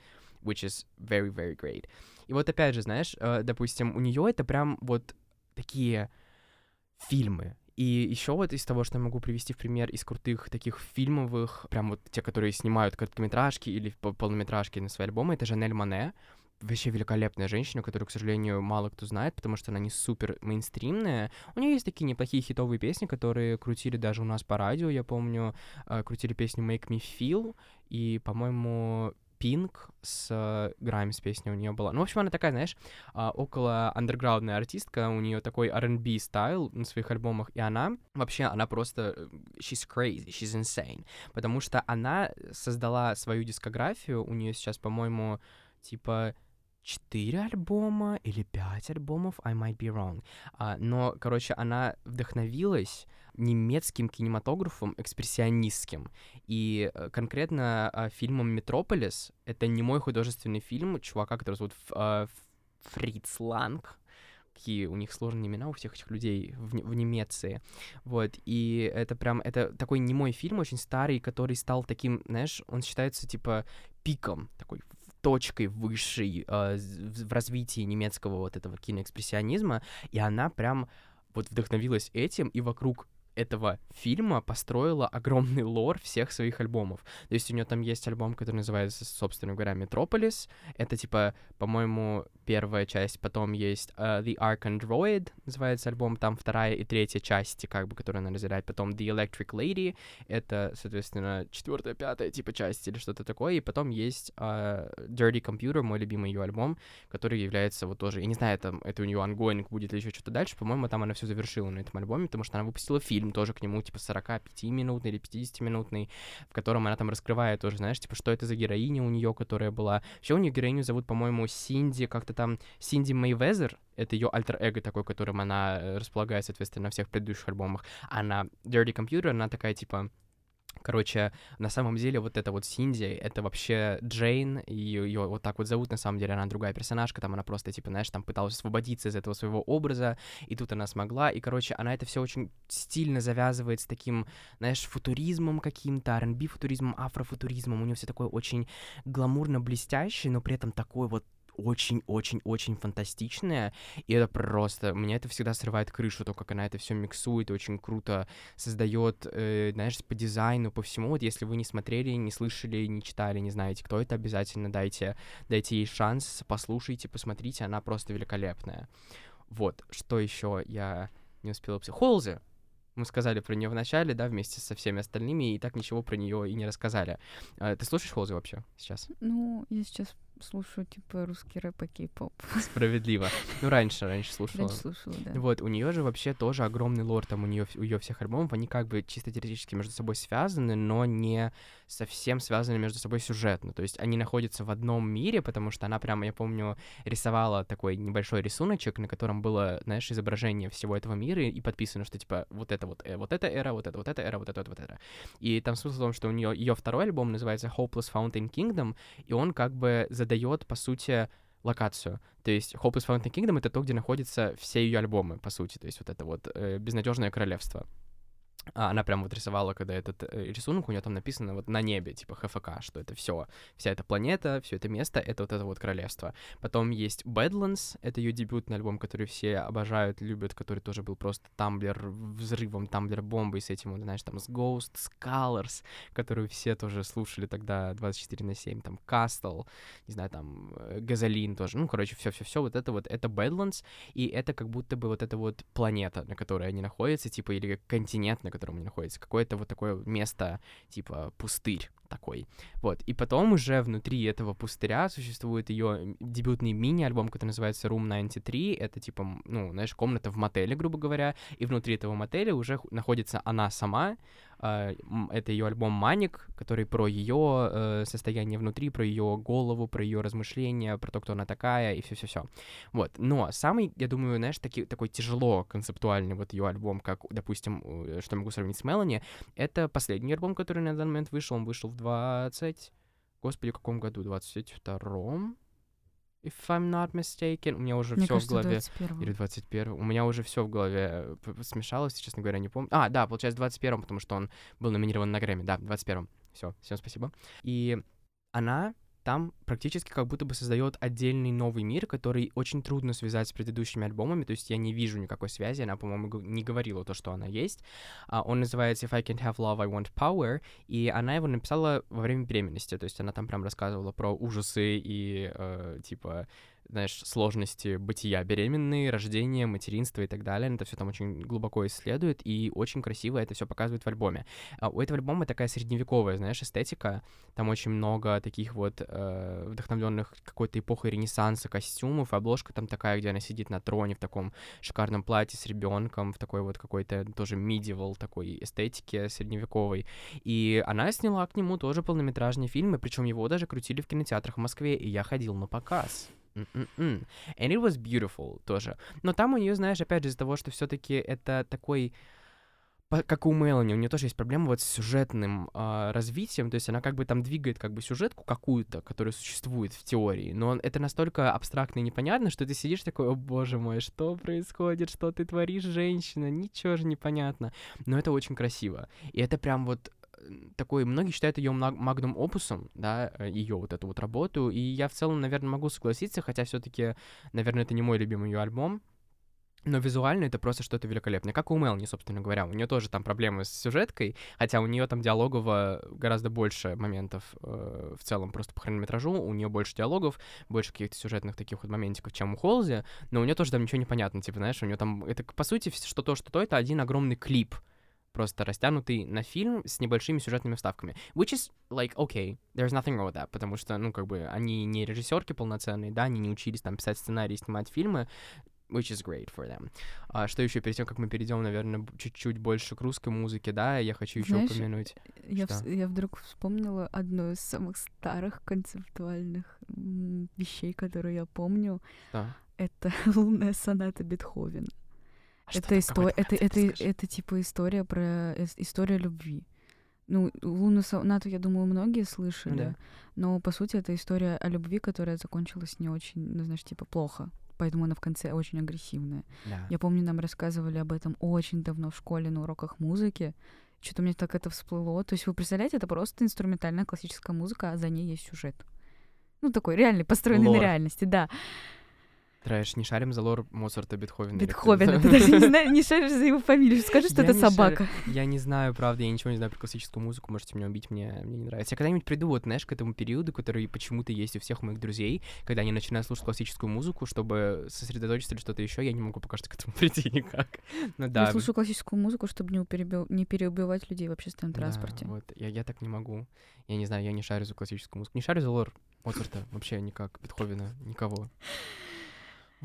which is very, very great. И вот опять же, знаешь, э, допустим, у нее это прям вот такие фильмы. И еще вот из того, что я могу привести в пример из крутых таких фильмовых, прям вот те, которые снимают короткометражки или полнометражки на свои альбомы, это Жанель Мане. Вообще великолепная женщина, которую, к сожалению, мало кто знает, потому что она не супер мейнстримная. У нее есть такие неплохие хитовые песни, которые крутили даже у нас по радио. Я помню, крутили песню Make Me Feel, и, по-моему, Pink с Grimes песня у нее была. Ну, в общем, она такая, знаешь, а, около андерграундная артистка, у нее такой R&B стайл на своих альбомах, и она вообще, она просто, э, she's crazy, she's insane, потому что она создала свою дискографию, у нее сейчас, по-моему, типа четыре альбома или пять альбомов, I might be wrong. А, но, короче, она вдохновилась немецким кинематографом экспрессионистским. И э, конкретно а, фильмом «Метрополис» — это не мой художественный фильм чувака, который зовут а, Фриц Ланг, какие у них сложные имена у всех этих людей в, в Немеции. Вот, и это прям, это такой немой фильм, очень старый, который стал таким, знаешь, он считается, типа, пиком, такой точкой высшей э, в развитии немецкого вот этого киноэкспрессионизма, и она прям вот вдохновилась этим, и вокруг этого фильма построила огромный лор всех своих альбомов. То есть у нее там есть альбом, который называется, собственно говоря, «Метрополис». Это, типа, по-моему, первая часть, потом есть uh, The Ark Android, называется альбом, там вторая и третья части, как бы, которые она разделяет, потом The Electric Lady, это, соответственно, четвертая, пятая, типа, часть или что-то такое, и потом есть uh, Dirty Computer, мой любимый ее альбом, который является вот тоже, я не знаю, там, это у нее ongoing будет или еще что-то дальше, по-моему, там она все завершила на этом альбоме, потому что она выпустила фильм тоже к нему, типа, 45-минутный или 50-минутный, в котором она там раскрывает тоже, знаешь, типа, что это за героиня у нее, которая была. Вообще у нее героиню зовут, по-моему, Синди, как-то там Синди Мейвезер, это ее альтер-эго такой, которым она э, располагает, соответственно, на всех предыдущих альбомах. А на Dirty Computer она такая, типа, Короче, на самом деле вот эта вот Синди, это вообще Джейн, и ее вот так вот зовут, на самом деле она другая персонажка, там она просто, типа, знаешь, там пыталась освободиться из этого своего образа, и тут она смогла, и, короче, она это все очень стильно завязывает с таким, знаешь, футуризмом каким-то, R&B футуризмом, афрофутуризмом, у нее все такое очень гламурно блестящее, но при этом такой вот очень-очень-очень фантастичная, и это просто, меня это всегда срывает крышу, то, как она это все миксует, очень круто создает, э, знаешь, по дизайну, по всему, вот если вы не смотрели, не слышали, не читали, не знаете, кто это, обязательно дайте, дайте ей шанс, послушайте, посмотрите, она просто великолепная. Вот, что еще я не успела... Холзи! Мы сказали про нее в начале, да, вместе со всеми остальными, и так ничего про нее и не рассказали. А, ты слушаешь Холзи вообще сейчас? Ну, я сейчас слушаю, типа, русский рэп и кей-поп. Справедливо. Ну, раньше, раньше слушала. Раньше слушала, да. Вот, у нее же вообще тоже огромный лор, там у нее у ее всех альбомов, они как бы чисто теоретически между собой связаны, но не совсем связаны между собой сюжетно. То есть они находятся в одном мире, потому что она прямо, я помню, рисовала такой небольшой рисуночек, на котором было, знаешь, изображение всего этого мира, и подписано, что типа вот это вот, э, вот эта эра, вот это вот эта эра, вот это вот, вот это. И там смысл в том, что у нее ее второй альбом называется Hopeless Fountain Kingdom, и он как бы задает, по сути, локацию. То есть Hopeless Fountain Kingdom — это то, где находятся все ее альбомы, по сути. То есть вот это вот э, безнадежное королевство. А, она прям вот рисовала, когда этот э, рисунок, у нее там написано вот на небе, типа ХФК, что это все, вся эта планета, все это место, это вот это вот королевство. Потом есть Badlands, это ее дебютный альбом, который все обожают, любят, который тоже был просто тамблер взрывом, тамблер бомбой с этим, вот, знаешь, там с Ghost, с Colors, которую все тоже слушали тогда 24 на 7, там Castle, не знаю, там Газолин тоже, ну, короче, все-все-все, вот это вот, это Badlands, и это как будто бы вот эта вот планета, на которой они находятся, типа, или континент, на котором они находятся, какое-то вот такое место, типа пустырь такой. Вот. И потом уже внутри этого пустыря существует ее дебютный мини-альбом, который называется Room 93. Это типа, ну, знаешь, комната в мотеле, грубо говоря. И внутри этого мотеля уже находится она сама, это ее альбом Маник, который про ее uh, состояние внутри, про ее голову, про ее размышления, про то, кто она такая, и все-все-все. Вот. Но самый, я думаю, знаешь, таки, такой тяжело концептуальный вот ее альбом, как, допустим, э, что могу сравнить с Мелани, это последний альбом, который на данный момент вышел. Он вышел в 20... Господи, в каком году? 22-м? If I'm not mistaken. У меня уже все в голове. 21 Или 21 У меня уже все в голове э, смешалось, честно говоря, не помню. А, да, получается, 21 потому что он был номинирован на Грэмми. Да, 21 Все, всем спасибо. И она там практически как будто бы создает отдельный новый мир, который очень трудно связать с предыдущими альбомами, то есть я не вижу никакой связи, она, по-моему, не говорила то, что она есть. Uh, он называется If I Can't Have Love, I Want Power, и она его написала во время беременности, то есть она там прям рассказывала про ужасы и, uh, типа, знаешь, сложности бытия беременной, рождения, материнства и так далее. Это все там очень глубоко исследует, и очень красиво это все показывает в альбоме. А у этого альбома такая средневековая, знаешь, эстетика. Там очень много таких вот э, вдохновленных какой-то эпохой Ренессанса костюмов. Обложка там такая, где она сидит на троне в таком шикарном платье с ребенком, в такой вот какой-то тоже медиевал такой эстетике средневековой. И она сняла к нему тоже полнометражные фильмы, причем его даже крутили в кинотеатрах в Москве, и я ходил на показ. Mm-mm-mm. And it was beautiful тоже. Но там у нее, знаешь, опять же, из-за того, что все-таки это такой как у Мелани, у нее тоже есть проблема вот с сюжетным э, развитием, то есть она как бы там двигает как бы сюжетку какую-то, которая существует в теории, но это настолько абстрактно и непонятно, что ты сидишь такой, о боже мой, что происходит, что ты творишь, женщина, ничего же не понятно, но это очень красиво, и это прям вот такой, многие считают ее магнум опусом, да, э, ее вот эту вот работу, и я в целом, наверное, могу согласиться, хотя все-таки, наверное, это не мой любимый ее альбом, но визуально это просто что-то великолепное. Как у Мелни, собственно говоря. У нее тоже там проблемы с сюжеткой, хотя у нее там диалогово гораздо больше моментов э, в целом просто по хронометражу. У нее больше диалогов, больше каких-то сюжетных таких вот моментиков, чем у Холзи. Но у нее тоже там ничего не понятно. Типа, знаешь, у нее там... Это, по сути, что то, что то, это один огромный клип просто растянутый на фильм с небольшими сюжетными вставками. Which is, like, okay, there's nothing wrong with that, потому что, ну, как бы, они не режиссерки полноценные, да, они не учились там писать сценарии, снимать фильмы, which is great for them. А что еще перед тем, как мы перейдем, наверное, чуть-чуть больше к русской музыке, да, я хочу еще Знаешь, упомянуть. Я, в, я вдруг вспомнила одну из самых старых концептуальных вещей, которые я помню. Да. Это лунная соната Бетховена. А это, история, это, это, это, это типа история про история любви. Ну, лунную сонату, я думаю, многие слышали, да. но по сути это история о любви, которая закончилась не очень, ну, знаешь, типа плохо. Поэтому она в конце очень агрессивная. Да. Я помню, нам рассказывали об этом очень давно в школе на уроках музыки. Что-то мне так это всплыло. То есть вы представляете, это просто инструментальная классическая музыка, а за ней есть сюжет. Ну, такой реальный, построенный Лор. на реальности, да. Трэш, не шарим за лор Моцарта, Бетховена. Бетховена, ты даже не, знаешь, не шаришь за его фамилию. Скажи, что я это собака. Шарю. Я не знаю, правда, я ничего не знаю про классическую музыку, можете меня убить, мне, мне не нравится. Я когда-нибудь приду, вот, знаешь, к этому периоду, который почему-то есть у всех моих друзей, когда они начинают слушать классическую музыку, чтобы сосредоточиться или что-то еще, я не могу пока что к этому прийти никак. Ну, да. Я слушаю классическую музыку, чтобы не, перебил, не переубивать людей в общественном транспорте. Да, вот, я, я так не могу. Я не знаю, я не шарю за классическую музыку. Не шарю за лор Моцарта, вообще никак, Бетховена, никого.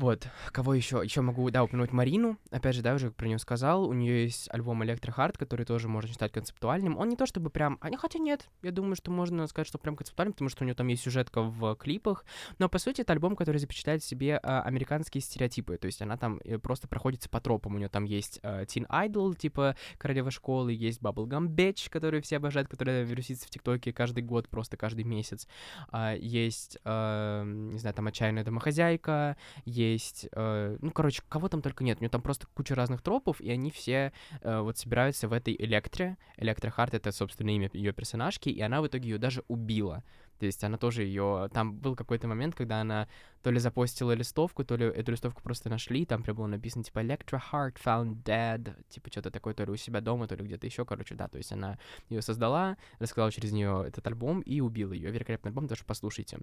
Вот, кого еще? Еще могу, да, упомянуть Марину. Опять же, да, уже про нее сказал. У нее есть альбом Электрохард, который тоже можно считать концептуальным. Он не то чтобы прям. А, хотя нет, я думаю, что можно сказать, что прям концептуальным, потому что у нее там есть сюжетка в клипах. Но по сути, это альбом, который запечатляет в себе а, американские стереотипы. То есть она там э, просто проходится по тропам. У нее там есть а, Teen Idol, типа королева школы, есть Bubblegum Bitch, который все обожают, которая вирусится в ТикТоке каждый год, просто каждый месяц. А, есть, а, не знаю, там отчаянная домохозяйка, есть есть, э, ну, короче, кого там только нет, у нее там просто куча разных тропов, и они все э, вот собираются в этой Электре. Электрохарт — это, собственно, имя ее персонажки, и она в итоге ее даже убила. То есть она тоже ее... Там был какой-то момент, когда она то ли запостила листовку, то ли эту листовку просто нашли, там прям было написано, типа, Electra Heart found dead, типа, что-то такое, то ли у себя дома, то ли где-то еще, короче, да, то есть она ее создала, рассказала через нее этот альбом и убила ее. Великолепный альбом, тоже послушайте.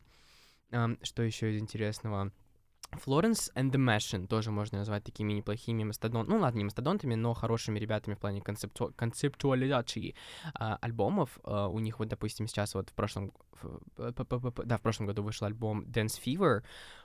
Um, что еще из интересного? Florence and the Machine тоже можно назвать такими неплохими мастодонтами, ну ладно, не мастодонтами, но хорошими ребятами в плане концепту... концептуализации а, альбомов. А, у них вот, допустим, сейчас вот в прошлом, да, в прошлом году вышел альбом Dance Fever,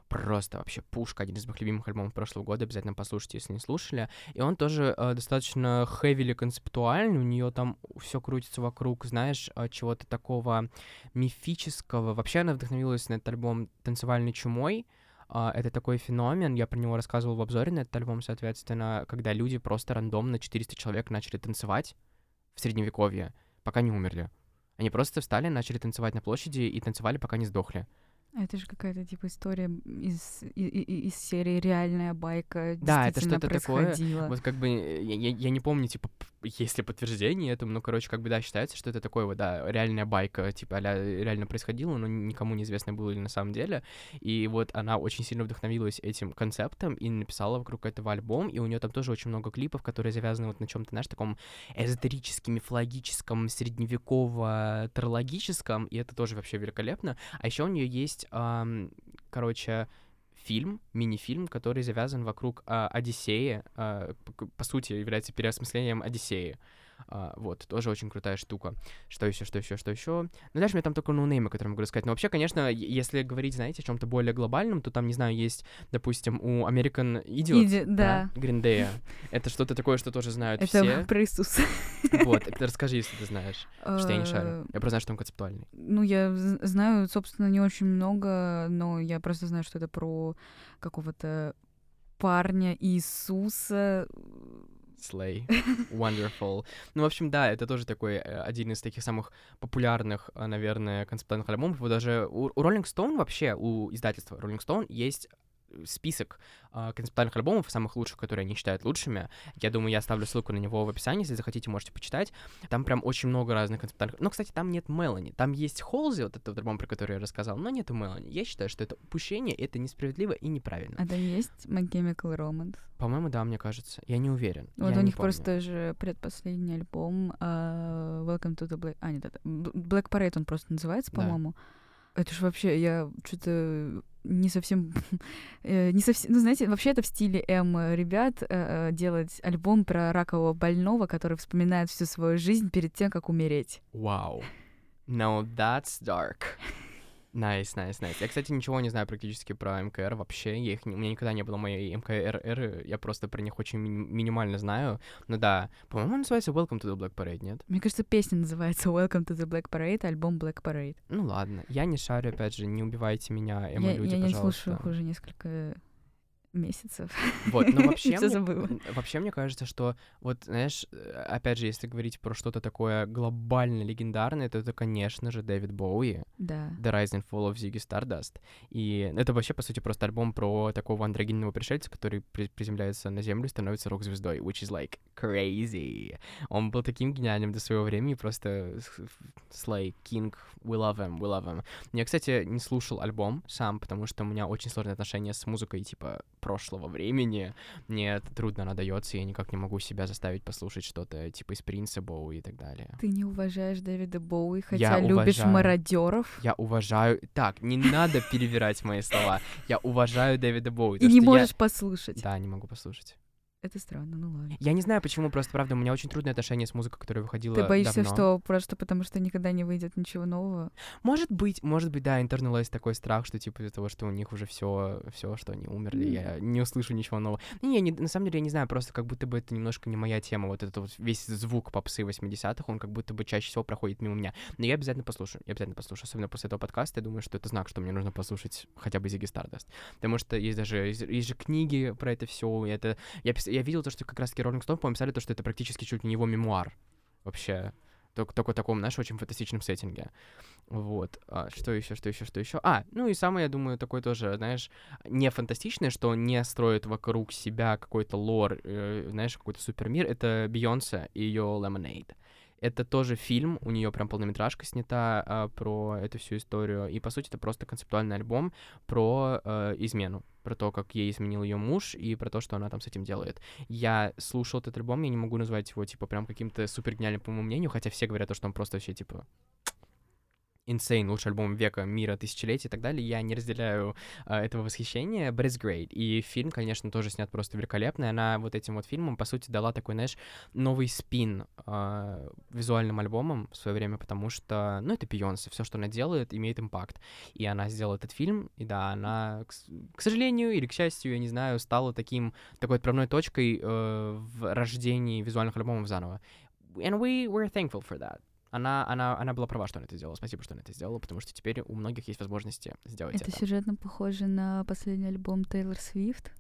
просто вообще пушка, один из моих любимых альбомов прошлого года, обязательно послушайте, если не слушали. И он тоже э, достаточно хэвили концептуальный, у нее там все крутится вокруг, знаешь, чего-то такого мифического. Вообще она вдохновилась на этот альбом танцевальной чумой, а, это такой феномен, я про него рассказывал в обзоре на этот альбом, соответственно, когда люди просто рандомно, 400 человек, начали танцевать в Средневековье, пока не умерли. Они просто встали, начали танцевать на площади и танцевали, пока не сдохли. Это же какая-то типа история из, из, из серии реальная байка. Да, это что-то такое. Вот как бы я, я, я не помню, типа, есть ли подтверждение этому, но, короче, как бы да, считается, что это такое вот, да, реальная байка, типа, а реально происходило, но никому неизвестно было ли на самом деле. И вот она очень сильно вдохновилась этим концептом и написала вокруг этого альбом, и у нее там тоже очень много клипов, которые завязаны вот на чем-то, знаешь, таком эзотерическом, мифологическом, средневеково-трологическом, и это тоже вообще великолепно. А еще у нее есть есть, короче, фильм, мини-фильм, который завязан вокруг а, Одиссея, а, по, по сути, является переосмыслением Одиссеи. А, вот, тоже очень крутая штука. Что еще, что еще, что еще? Ну, дальше у меня там только ноунеймы, которые могу рассказать. Но вообще, конечно, если говорить, знаете, о чем-то более глобальном, то там, не знаю, есть, допустим, у American Idiot, Иди- да. Day. Это что-то такое, что тоже знают Это все. про Иисуса. Вот, это расскажи, если ты знаешь. Что я не шарю. Э, Я просто знаю, что он концептуальный. Ну, я знаю, собственно, не очень много, но я просто знаю, что это про какого-то парня Иисуса. Slay. Wonderful. Ну, в общем, да, это тоже такой э, один из таких самых популярных, э, наверное, концептуальных альбомов. Вот даже у, у Rolling Stone вообще, у издательства Rolling Stone есть список э, концептуальных альбомов, самых лучших, которые они считают лучшими. Я думаю, я оставлю ссылку на него в описании, если захотите, можете почитать. Там прям очень много разных концептуальных... Но, кстати, там нет Мелани. Там есть Холзи, вот этот вот альбом, про который я рассказал, но нету Мелани. Я считаю, что это упущение, это несправедливо и неправильно. А там есть My Chemical Romance. По-моему, да, мне кажется. Я не уверен. Вот Я у них помню. просто же предпоследний альбом а, Welcome to the Black... А, нет, это Black Parade он просто называется, Да. по-моему. Это же вообще, я что-то не совсем... э, не совсем... Ну, знаете, вообще это в стиле М ребят э, э, делать альбом про ракового больного, который вспоминает всю свою жизнь перед тем, как умереть. Вау. No, that's dark. Nice, nice, nice. Я, кстати, ничего не знаю практически про МКР вообще. Я их, не- у меня никогда не было моей МКР, я просто про них очень ми- минимально знаю. Но да, по-моему, называется Welcome to the Black Parade, нет? Мне кажется, песня называется Welcome to the Black Parade, альбом Black Parade. Ну ладно, я не шарю, опять же, не убивайте меня, я эмо-люди, я не пожалуйста. слушаю их уже несколько месяцев. Вот, но вообще, забыла. м, вообще мне кажется, что вот, знаешь, э, опять же, если говорить про что-то такое глобально легендарное, то это, конечно же, Дэвид Боуи. Да. The Rise and Fall of Ziggy Stardust. И это вообще, по сути, просто альбом про такого андрогинного пришельца, который при- приземляется на Землю и становится рок-звездой, which is like crazy. Он был таким гениальным до своего времени, просто Slay, King, we love him, we love him. Я, кстати, не слушал альбом сам, потому что у меня очень сложные отношения с музыкой, типа, прошлого времени. Мне это трудно надается, я никак не могу себя заставить послушать что-то, типа, из Принца Боу и так далее. Ты не уважаешь Дэвида Боуи, хотя Я любишь уважаю. мародеров. Я уважаю... Так, не надо перевирать мои слова. Я уважаю Дэвида Боуи. И не можешь послушать. Да, не могу послушать. Это странно, ну ладно. Я не знаю, почему, просто, правда, у меня очень трудные отношения с музыкой, которая выходила Ты боишься, давно. что просто потому, что никогда не выйдет ничего нового? Может быть, может быть, да, internalized такой страх, что, типа, из-за того, что у них уже все, все, что они умерли, М. я не услышу ничего нового. Не, не, на самом деле, я не знаю, просто как будто бы это немножко не моя тема, вот этот вот весь звук попсы 80-х, он как будто бы чаще всего проходит мимо меня. Но я обязательно послушаю, я обязательно послушаю, особенно после этого подкаста, я думаю, что это знак, что мне нужно послушать хотя бы Ziggy Stardust. Потому что есть даже, есть, есть же книги про это все, это... Я, пис- я видел то, что как раз-таки Stone, по-моему, писали то, что это практически чуть ли не его мемуар вообще. Только, только в таком, знаешь, очень фантастичном сеттинге. Вот. А, что еще, что еще, что еще? А, ну и самое, я думаю, такой тоже, знаешь, не фантастичное, что не строит вокруг себя какой-то лор, э, знаешь, какой-то супермир, это Бейонсе и ее Lemonade. Это тоже фильм, у нее прям полнометражка снята а, про эту всю историю. И, по сути, это просто концептуальный альбом про э, измену, про то, как ей изменил ее муж, и про то, что она там с этим делает. Я слушал этот альбом, я не могу назвать его, типа, прям каким-то супер гениальным, по моему мнению, хотя все говорят, то, что он просто вообще, типа, Insane, лучший альбом века, мира, тысячелетия и так далее. Я не разделяю а, этого восхищения, but it's great. И фильм, конечно, тоже снят просто великолепно. И она вот этим вот фильмом, по сути, дала такой, знаешь, новый спин а, визуальным альбомом в свое время, потому что, ну, это Бейонсе, все, что она делает, имеет импакт. И она сделала этот фильм, и да, она, к, к сожалению или к счастью, я не знаю, стала таким, такой отправной точкой э, в рождении визуальных альбомов заново. And we were thankful for that. Она, она, она была права, что она это сделала. Спасибо, что она это сделала, потому что теперь у многих есть возможности сделать Это это. сюжетно похоже на последний альбом Тейлор Свифт.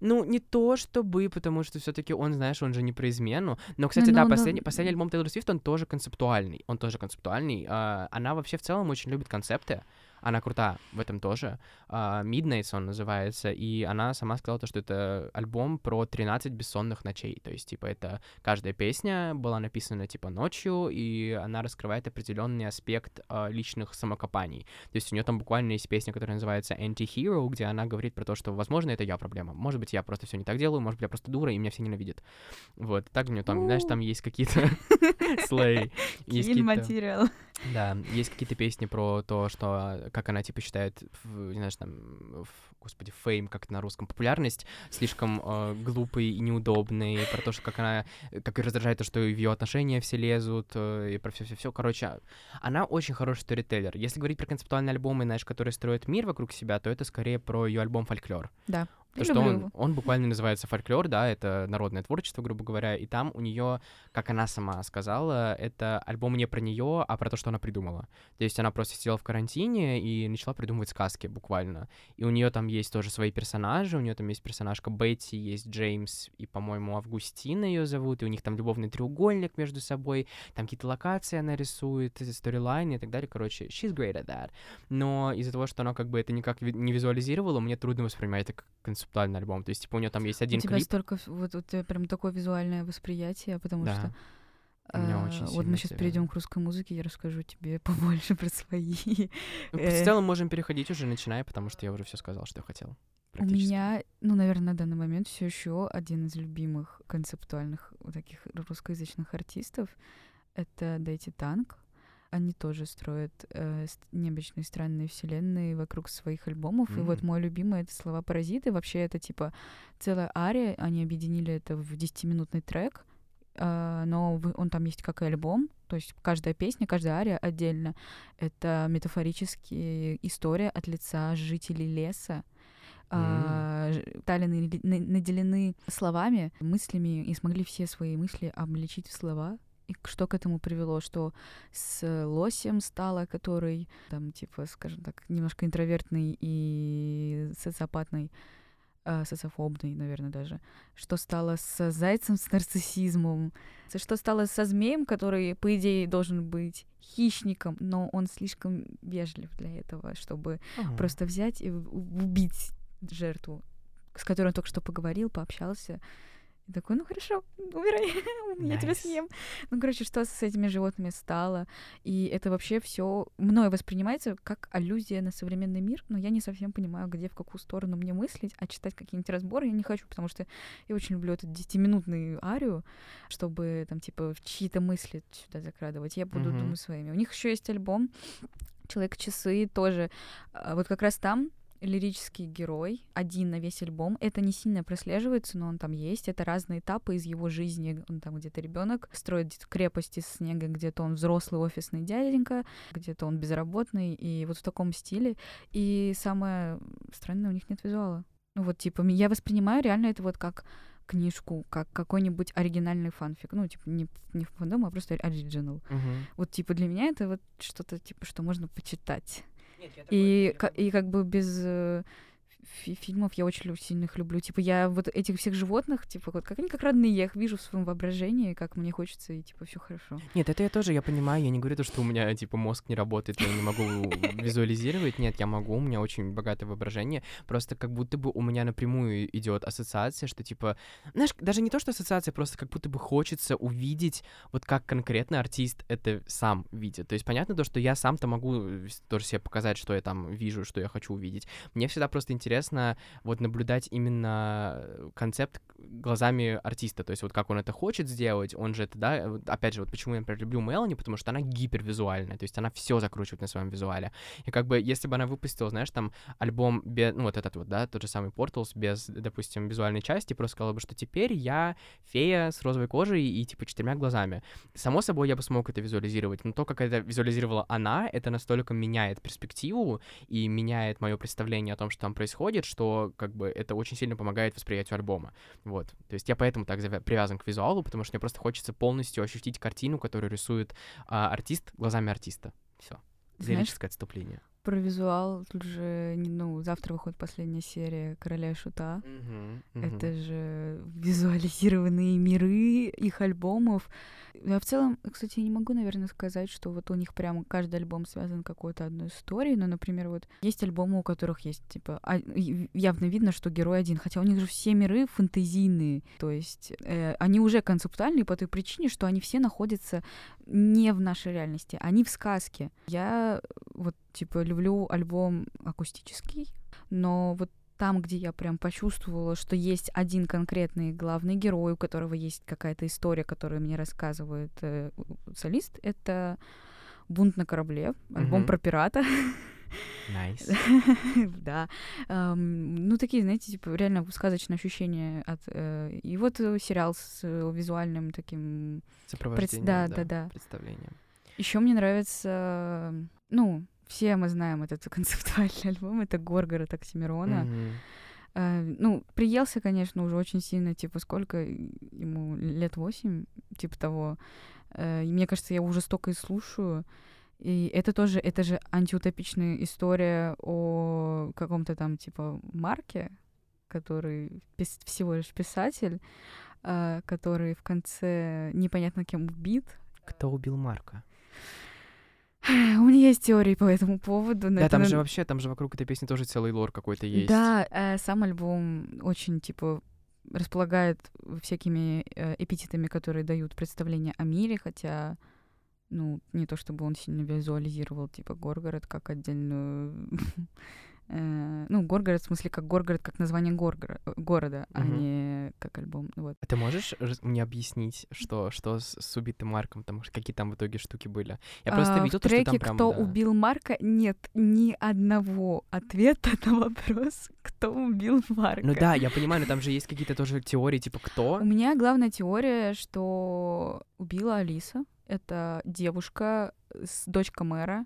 Ну, не то чтобы, потому что все-таки он, знаешь, он же не про измену. Но, кстати, да, ну, ну, последний, последний альбом Тейлор Свифт, он тоже концептуальный. Он тоже концептуальный. А, она вообще в целом очень любит концепты. Она крута в этом тоже. А, Midnights он называется, и она сама сказала, то, что это альбом про 13 бессонных ночей. То есть, типа, это каждая песня была написана, типа, ночью, и она раскрывает определенный аспект а, личных самокопаний. То есть у нее там буквально есть песня, которая называется Anti-Hero, где она говорит про то, что, возможно, это я проблема. Может быть, я просто все не так делаю, может быть, я просто дура, и меня все ненавидят. Вот. Так у нее там, знаешь, там есть какие-то слей. есть материал. Да, есть какие-то песни про то, что как она типа считает, не знаю, там, господи, фейм, как это на русском, популярность слишком э, глупый и неудобный, про то, что как она, как и раздражает то, что в ее отношения все лезут, э, и про все, все, все. Короче, она очень хороший сторителлер. Если говорить про концептуальные альбомы, знаешь, которые строят мир вокруг себя, то это скорее про ее альбом Фольклор. Да. То, что он, он буквально называется фольклор, да, это народное творчество, грубо говоря, и там у нее, как она сама сказала, это альбом не про нее, а про то, что она придумала. То есть она просто сидела в карантине и начала придумывать сказки буквально. И у нее там есть тоже свои персонажи, у нее там есть персонажка Бетти, есть Джеймс и, по-моему, Августина ее зовут, и у них там любовный треугольник между собой, там какие-то локации она рисует, сторилайны и так далее. Короче, she's great at that. Но из-за того, что она как бы это никак не визуализировала, мне трудно воспринимать это как концептуальный альбом. То есть, типа, у нее там есть один у тебя клип. столько, вот, вот прям такое визуальное восприятие, потому Да. что э, очень вот мы сейчас это- перейдем к русской музыке, я расскажу тебе побольше про свои. Ну, э, В целом можем переходить уже, начиная, потому что я уже все сказал, что я хотел. У меня, ну, наверное, на данный момент все еще один из любимых концептуальных вот таких русскоязычных артистов это Дэйти Танк. Они тоже строят э, необычные странные вселенные вокруг своих альбомов. И вот мой любимый это слова паразиты. Вообще это типа целая ария. Они объединили это в 10-минутный трек. А, но он там есть как и альбом, то есть каждая песня, каждая ария отдельно. Это метафорически история от лица жителей леса, а, стали наде- на- наделены словами, мыслями и смогли все свои мысли обличить в слова. И что к этому привело? Что с лосем стало, который, там, типа, скажем так, немножко интровертный и социопатный, а, социофобный, наверное, даже. Что стало с зайцем с нарциссизмом. Что стало со змеем, который, по идее, должен быть хищником, но он слишком вежлив для этого, чтобы Ага. просто взять и убить жертву, с которой он только что поговорил, пообщался. И такой, ну хорошо, умирай, я тебя съем. Ну, короче, что с этими животными стало. И это вообще все мной воспринимается как аллюзия на современный мир, но я не совсем понимаю, где, в какую сторону мне мыслить, а читать какие-нибудь разборы я не хочу, потому что я очень люблю эту 10-минутную арию, чтобы там, типа, в чьи-то мысли сюда закрадывать. Я буду Мгм. думать своими. У них еще есть альбом Человек-часы тоже. А, Вот как раз там лирический герой, один на весь альбом. Это не сильно прослеживается, но он там есть. Это разные этапы из его жизни. Он там где-то ребенок строит где-то крепость из снега, где-то он взрослый офисный дяденька, где-то он безработный, и вот в таком стиле. И самое странное, у них нет визуала. Ну вот, типа, я воспринимаю реально это вот как книжку, как какой-нибудь оригинальный фанфик. Ну, типа, не, не фандом, а просто оригинал. Мгм. Вот, типа, для меня это вот что-то, типа, что можно почитать. И, и как бы без э, фи- фильмов я очень их люблю. Типа, я вот этих всех животных, типа, вот как они как родные, я их вижу в своем воображении, как мне хочется, и типа, все хорошо. Нет, это я тоже, я понимаю, я не говорю то, что у меня, типа, мозг не работает, я не могу визуализировать, нет, я могу, у меня очень богатое воображение, просто как будто бы у меня напрямую идет ассоциация, что, типа, знаешь, даже не то, что ассоциация, просто как будто бы хочется увидеть, вот как конкретно артист это сам видит, то есть понятно то, что я сам-то могу э, тоже себе показать, что я там вижу, что я хочу увидеть, мне всегда просто интересно вот наблюдать именно концепт глазами артиста, то есть вот как он это хочет сделать, он же это, да, опять же, вот почему я, например, люблю Мелани, потому что она гипервизуальная, то есть она все закручивает на своем визуале. И как бы, если бы она выпустила, знаешь, там альбом без, ну вот этот вот, да, тот же самый Portals без, допустим, визуальной части, просто сказала бы, что теперь я фея с розовой кожей и, типа, четырьмя глазами. Само собой, я бы смог это визуализировать, но то, как это визуализировала она, это настолько меняет перспективу и меняет мое представление о том, что там происходит, что, как бы, это очень сильно помогает восприятию альбома. Вот. То есть я поэтому так привязан к визуалу, потому что мне просто хочется полностью ощутить картину, которую рисует а, артист глазами артиста. Все. Лирическое отступление. Про визуал, тут же, ну, завтра выходит последняя серия «Короля и шута». Это же визуализированные миры их альбомов. Я в целом, кстати, не могу, наверное, сказать, что вот у них прям каждый альбом связан какой-то одной историей, но, например, вот есть альбомы, у которых есть, типа, а- явно видно, что герой один, хотя у них же все миры фэнтезийные, то есть э, они уже концептуальные по той причине, что они все находятся не в нашей реальности, они в сказке. Я вот, типа, люблю альбом акустический, но вот там, где я прям почувствовала, что есть один конкретный главный герой, у которого есть какая-то история, которую мне рассказывает э, солист, это «Бунт на корабле», альбом Мгм. про пирата. Nice. Да. Ам, Ну, такие, знаете, типа, реально сказочные ощущения от... э, И вот сериал с э, визуальным таким... Сопровождение, да, да, да. представлением. Еще мне нравится... Ну, все мы знаем этот концептуальный альбом. Это «Горгород» Оксимирона. Мгм. Э, ну, приелся, конечно, уже очень сильно, типа, сколько ему лет восемь, типа того. И мне кажется, я уже столько и слушаю. И это тоже, это же антиутопичная история о каком-то там, типа, Марке, который пис- всего лишь писатель, э, который в конце непонятно кем убит. Кто убил Марка? У меня есть теории по этому поводу. но Да, это, там же вообще, там же вокруг этой песни тоже целый лор какой-то есть. Да, э, сам альбом очень, типа, располагает всякими э, эпитетами, которые дают представление о мире, хотя, ну, не то чтобы он сильно визуализировал, типа, Горгород как отдельную... э, Ну, Горгород, в смысле, как Горгород, как название горгоро- э, города, а Мгм. не как альбом. Вот. А ты можешь мне объяснить, что, что с, с убитым Марком, там, какие там в итоге штуки были? Я просто А, видел, в то, что треке там прям, «Кто да. убил Марка» нет ни одного ответа на вопрос, кто убил Марка. Ну да, я понимаю, но там же есть какие-то тоже теории, типа, кто? У меня главная теория, что убила Алиса. Это девушка, с дочка мэра,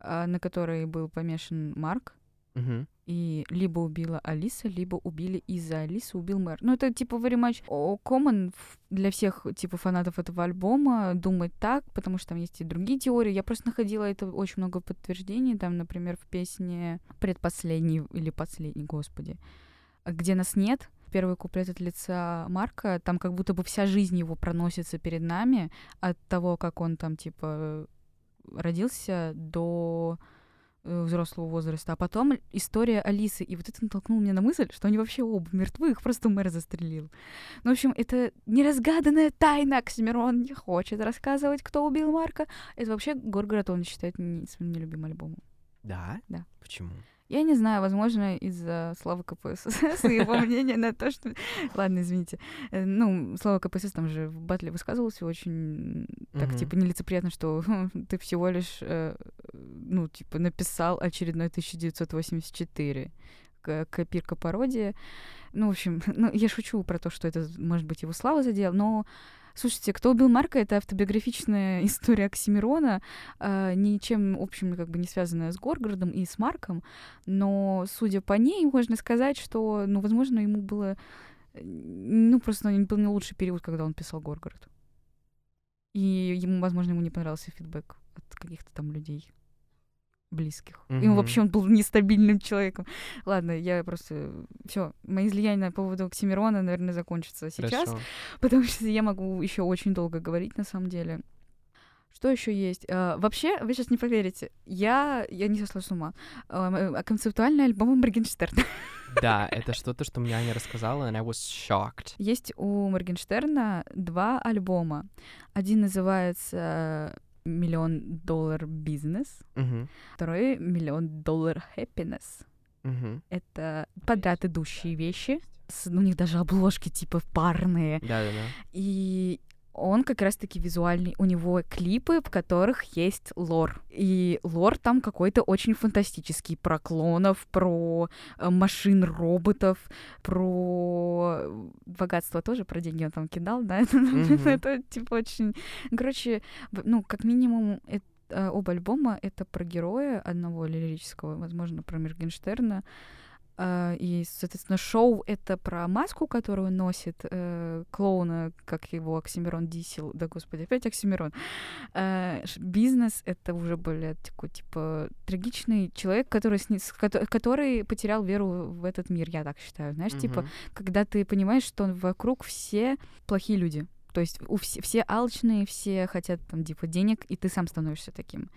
а, на которой был помешан Марк. Мгм. И либо убила Алиса, либо убили из-за Алисы убил мэр. Ну, это типа very much common для всех типа фанатов этого альбома думать так, потому что там есть и другие теории. Я просто находила это очень много подтверждений. Там, например, в песне предпоследний или последний, господи, где нас нет, первый куплет от лица Марка, там как будто бы вся жизнь его проносится перед нами от того, как он там, типа, родился до взрослого возраста. А потом история Алисы. И вот это натолкнуло меня на мысль, что они вообще оба мертвы, их просто мэр застрелил. Ну, в общем, это неразгаданная тайна. Оксимирон не хочет рассказывать, кто убил Марка. Это вообще Горгород он считает не, своим нелюбимым альбомом. Да? Да. Почему? Я не знаю, возможно, из-за Славы КПСС и его мнения на то, что... Ладно, извините. Э, Ну, Слава КПСС там же в батле высказывался очень так, Мгм. типа, нелицеприятно, что «Хм, ты всего лишь, э, ну, типа, написал очередной 1984 к- копирка-пародия. Ну, в общем, ну, я шучу про то, что это, может быть, его Слава задел, но Слушайте, «Кто убил Марка» — это автобиографичная история Оксимирона, э, ничем общим как бы не связанная с Горгородом и с Марком, но, судя по ней, можно сказать, что, ну, возможно, ему было... Ну, просто ну, был не лучший период, когда он писал Горгород. И ему, возможно, ему не понравился фидбэк от каких-то там людей близких. Ему Мгм. вообще он был нестабильным человеком. Ладно, я просто... все, мои излияния по поводу Оксимирона, наверное, закончатся сейчас, Хорошо. потому что я могу еще очень долго говорить, на самом деле. Что еще есть? А, вообще, вы сейчас не поверите, я, я не сошла с ума. А, м- концептуальный альбом Моргенштерна. Да, это что-то, что мне Аня рассказала, and I was shocked. Есть у Моргенштерна два альбома. Один называется «Миллион доллар бизнес», второй «Миллион доллар happiness». Мгм. Это подряд идущие вещи. С- у них даже обложки типа парные. Да-да-да. И он как раз-таки визуальный. У него клипы, в которых есть лор. И лор там какой-то очень фантастический. Про клонов, про э, машин, роботов, про э, богатство тоже, про деньги он там кидал, да? Мгм. Это типа очень... Короче, ну, как минимум, э- э, оба альбома — это про героя одного лирического, возможно, про Моргенштерна. А, И, соответственно, шоу — это про маску, которую носит э, клоуна, как его Оксимирон Дисел. Да, господи, опять Оксимирон. Ш- бизнес — это уже более такой, типа, трагичный человек, который, сни- с кото- который потерял веру в этот мир, я так считаю. Знаешь, типа, Мгм. когда ты понимаешь, что вокруг все плохие люди. То есть у все, все алчные, все хотят там типа денег, и ты сам становишься таким.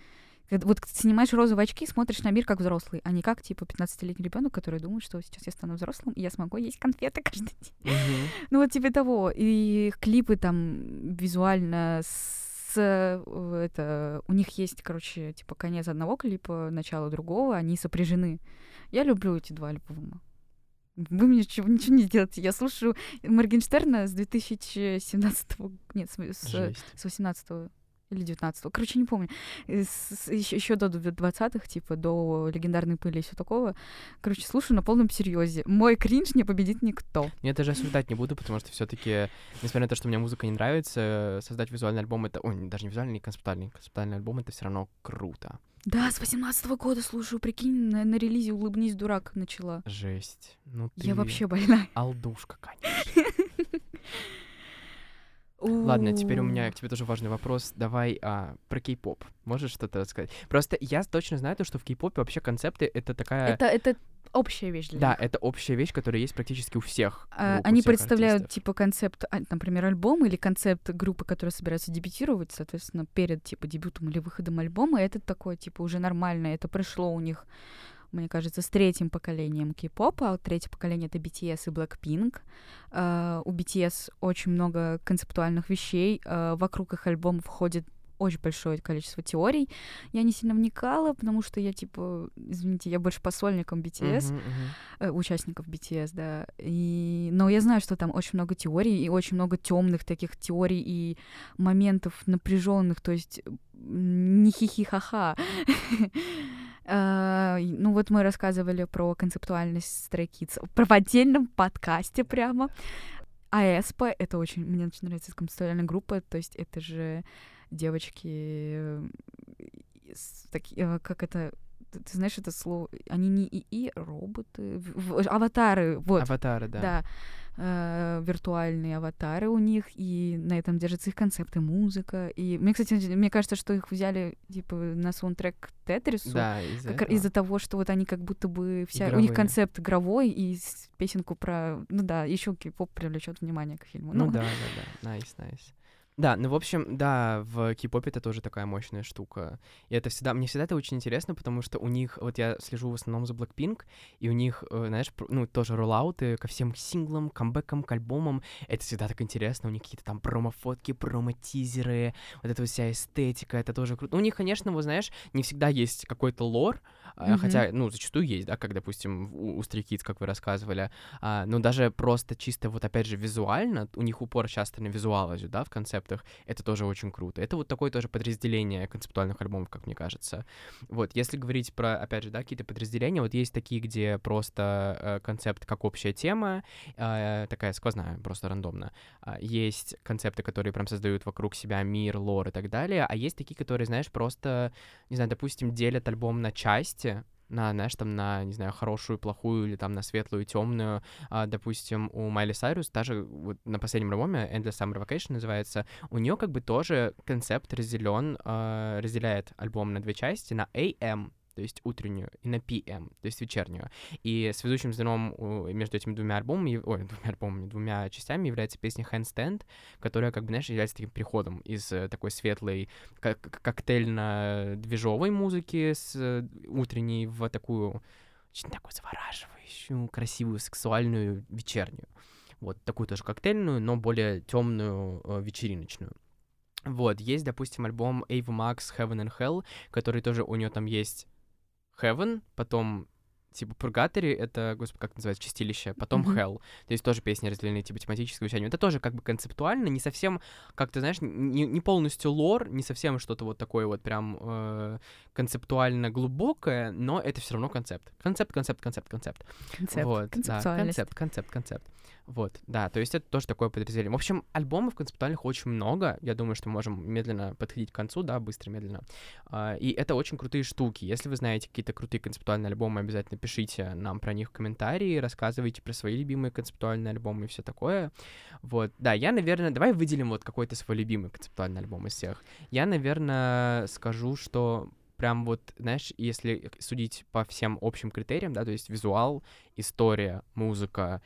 Вот снимаешь розовые очки, смотришь на мир как взрослый, а не как типа 15-летний ребенок, который думает, что сейчас я стану взрослым, и я смогу есть конфеты каждый день. Мгм. Ну вот типа того. И клипы там визуально с это у них есть, короче, типа конец одного клипа, начало другого, они сопряжены. Я люблю эти два альбома. Вы мне ничего, ничего не сделаете. Я слушаю Моргенштерна с 2017 нет, с, с, Жесть. с 18 или 19 короче, не помню, еще, еще до 20-х, типа, до легендарной пыли и все такого. Короче, слушаю на полном серьезе. Мой кринж не победит никто. Я даже осуждать не буду, потому что все-таки, несмотря на то, что мне музыка не нравится, создать визуальный альбом это. Ой, даже не визуальный, не концептуальный. Концептуальный альбом это все равно круто. Да, с 18 -го года слушаю, прикинь, на, на релизе «Улыбнись, дурак» начала. Жесть. Ну ты... Я вообще больная. Алдушка, конечно. Ладно, теперь у меня к тебе тоже важный вопрос. Давай а, про кей-поп. Можешь что-то рассказать? Просто я точно знаю то, что в кей-попе вообще концепты это такая... Это, это общая вещь для Да, них. это общая вещь, которая есть практически у всех. А, групп, у Они всех представляют, артистов. типа, концепт, а, например, альбома или концепт группы, которая собирается дебютировать, соответственно, перед, типа, дебютом или выходом альбома. Это такое, типа, уже нормально. Это пришло у них, мне кажется, с третьим поколением кей-попа. Третье поколение — это BTS и Blackpink. А, У BTS очень много концептуальных вещей. А, Вокруг их альбомов входит очень большое количество теорий. Я не сильно вникала, потому что я, типа, извините, я больше по сольникам BTS Мгм, мгм. э, участников BTS, да. И... Но я знаю, что там очень много теорий и очень много темных таких теорий и моментов напряженных, то есть не хихи-ха-ха. А, Ну вот мы рассказывали про концептуальность Stray про в отдельном подкасте прямо. А Эспа — это очень... Мне очень нравится концептуальная группа, то есть это же девочки... э, э, Как это... Ты ты знаешь это слово? Они не ИИ, роботы, в- в- аватары, вот. Аватары, да. Да, э, виртуальные аватары у них, и на этом держатся их концепты, музыка. И мне, кстати, мне кажется, что их взяли типа на саундтрек к Тетрису. Да, из-за как- из-за того, что вот они как будто бы вся у Игровые. них концепт игровой и песенку про ну да еще кей-поп привлечет внимание к фильму. Ну да, да, да. Nice, nice. Да, ну, в общем, да, в кей-попе это тоже такая мощная штука. И это всегда, мне всегда это очень интересно, потому что у них, вот я слежу в основном за Blackpink, и у них, э, знаешь, ну, тоже rollout ы ко всем синглам, камбэкам, к альбомам. Это всегда так интересно, у них какие-то там промо-фотки, промо-тизеры, вот эта вся эстетика, это тоже круто. У них, конечно, вот знаешь, не всегда есть какой-то лор, Мгм. хотя, ну, зачастую есть, да, как, допустим, у, у Stray Kids, как вы рассказывали, а, но даже просто чисто вот опять же визуально, у них упор часто на визуал идет, да, в концептах, это тоже очень круто. Это вот такое тоже подразделение концептуальных альбомов, как мне кажется. Вот, если говорить про, опять же, да, какие-то подразделения, вот есть такие, где просто э, концепт как общая тема, э, такая сквозная, просто рандомно. А, есть концепты, которые прям создают вокруг себя мир, лор и так далее, а есть такие, которые, знаешь, просто, не знаю, допустим, делят альбом на части, на, знаешь, там на, не знаю, хорошую, плохую или там на светлую, темную. А, допустим, у Майли Сайрус даже вот на последнем альбоме Endless Summer Vacation называется, у нее как бы тоже концепт разделен, а, разделяет альбом на две части, на AM, то есть утреннюю, и на PM, то есть вечернюю. И связующим звеном между этими двумя альбомами, ой, двумя альбомами, двумя частями является песня Handstand, которая, как бы, знаешь, является таким переходом из э, такой светлой, как коктейльно-движовой музыки с э, утренней в такую очень такую завораживающую, красивую, сексуальную вечернюю. Вот такую тоже коктейльную, но более темную э, вечериночную. Вот, есть, допустим, альбом Ava Max Heaven and Hell, который тоже у нее там есть Heaven, потом типа Purgatory, это, господи, как называется, чистилище, потом Мгм. Hell. То есть тоже песни разделены типа тематическим звучанием. Это тоже как бы концептуально, не совсем, как ты знаешь, не, не полностью лор, не совсем что-то вот такое вот прям э, концептуально глубокое, но это все равно концепт. Концепт, концепт, концепт, концепт. Концепт, Вот, да, концепт, концепт, концепт. Вот, да, то есть это тоже такое подразделение. В общем, альбомов концептуальных очень много. Я думаю, что мы можем медленно подходить к концу, да, быстро, медленно. А, И это очень крутые штуки. Если вы знаете какие-то крутые концептуальные альбомы, обязательно пишите нам про них в комментарии, рассказывайте про свои любимые концептуальные альбомы и все такое. Вот, да, я, наверное, давай выделим вот какой-то свой любимый концептуальный альбом из всех. Я, наверное, скажу, что прям вот, знаешь, если судить по всем общим критериям, да, то есть визуал, история, музыка,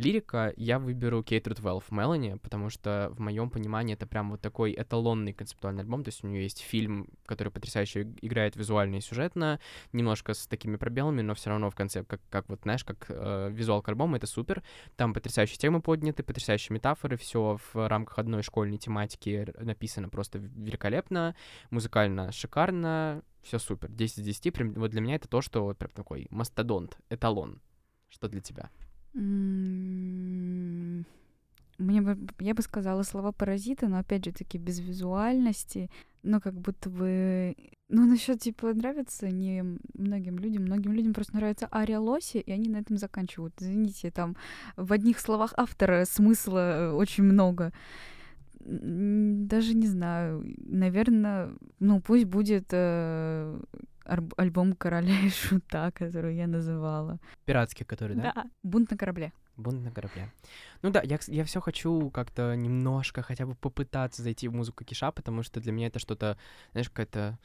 лирика, я выберу Cater 12 Melanie, потому что в моем понимании это прям вот такой эталонный концептуальный альбом, то есть у нее есть фильм, который потрясающе играет визуально и сюжетно, немножко с такими пробелами, но все равно в конце, как, как вот, знаешь, как э, визуал к альбому, это супер, там потрясающие темы подняты, потрясающие метафоры, все в рамках одной школьной тематики написано просто великолепно, музыкально шикарно, все супер, 10 из 10, прям, вот для меня это то, что вот прям такой мастодонт, эталон. Что для тебя? Мне бы, я бы сказала слова паразиты, но опять же таки без визуальности, но как будто бы... Ну, насчет типа нравится не многим людям. Многим людям просто нравится Ария Лоси, и они на этом заканчивают. Извините, там в одних словах автора смысла очень много. Даже не знаю. Наверное, ну пусть будет э, альбом короля и шута, который я называла. Пиратский, который, да? Да. Бунт на корабле. Бунт на корабле. Ну да, я, я все хочу как-то немножко хотя бы попытаться зайти в музыку Киша, потому что для меня это что-то, знаешь, какая-то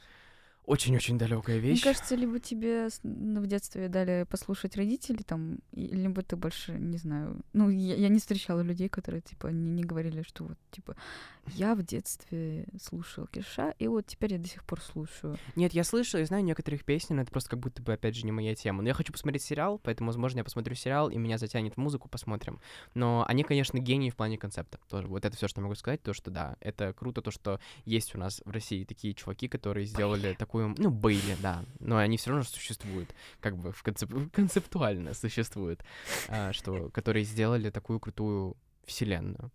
очень-очень далекая вещь. Мне кажется, либо тебе ну, в детстве дали послушать родители, там, либо ты больше, не знаю. Ну, я, я не встречала людей, которые, типа, не, не говорили, что вот, типа, я в детстве слушал Киша, и вот теперь я до сих пор слушаю. Нет, я слышу, я знаю некоторых песен, но это просто как будто бы, опять же, не моя тема. Но я хочу посмотреть сериал, поэтому, возможно, я посмотрю сериал, и меня затянет в музыку, посмотрим. Но они, конечно, гении в плане концепта. Тоже вот это все, что я могу сказать, то, что да, это круто, то, что есть у нас в России такие чуваки, которые сделали такую, ну, были, да, но они все равно существуют, как бы в концеп... концептуально существуют, а, что, которые сделали такую крутую вселенную.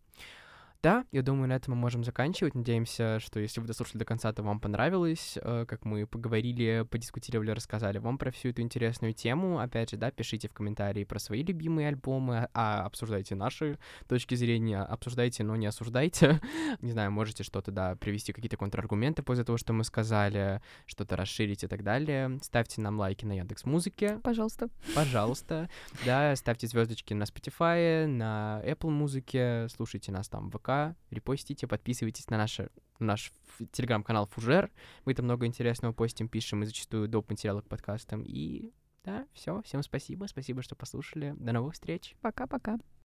Да, я думаю, на этом мы можем заканчивать. Надеемся, что если вы дослушали до конца, то вам понравилось, э, как мы поговорили, подискутировали, рассказали вам про всю эту интересную тему. Опять же, да, пишите в комментарии про свои любимые альбомы, а обсуждайте наши точки зрения, обсуждайте, но не осуждайте. не знаю, можете что-то, да, привести какие-то контраргументы после того, что мы сказали, что-то расширить и так далее. Ставьте нам лайки на Яндекс Музыке. Пожалуйста. Пожалуйста. Да, ставьте звездочки на Spotify, на Apple Музыке, слушайте нас там в ВК, репостите, подписывайтесь на наш, наш телеграм-канал Фужер. Мы там много интересного постим, пишем и зачастую доп. материалы к подкастам. И да, все, всем спасибо, спасибо, что послушали. До новых встреч. Пока-пока.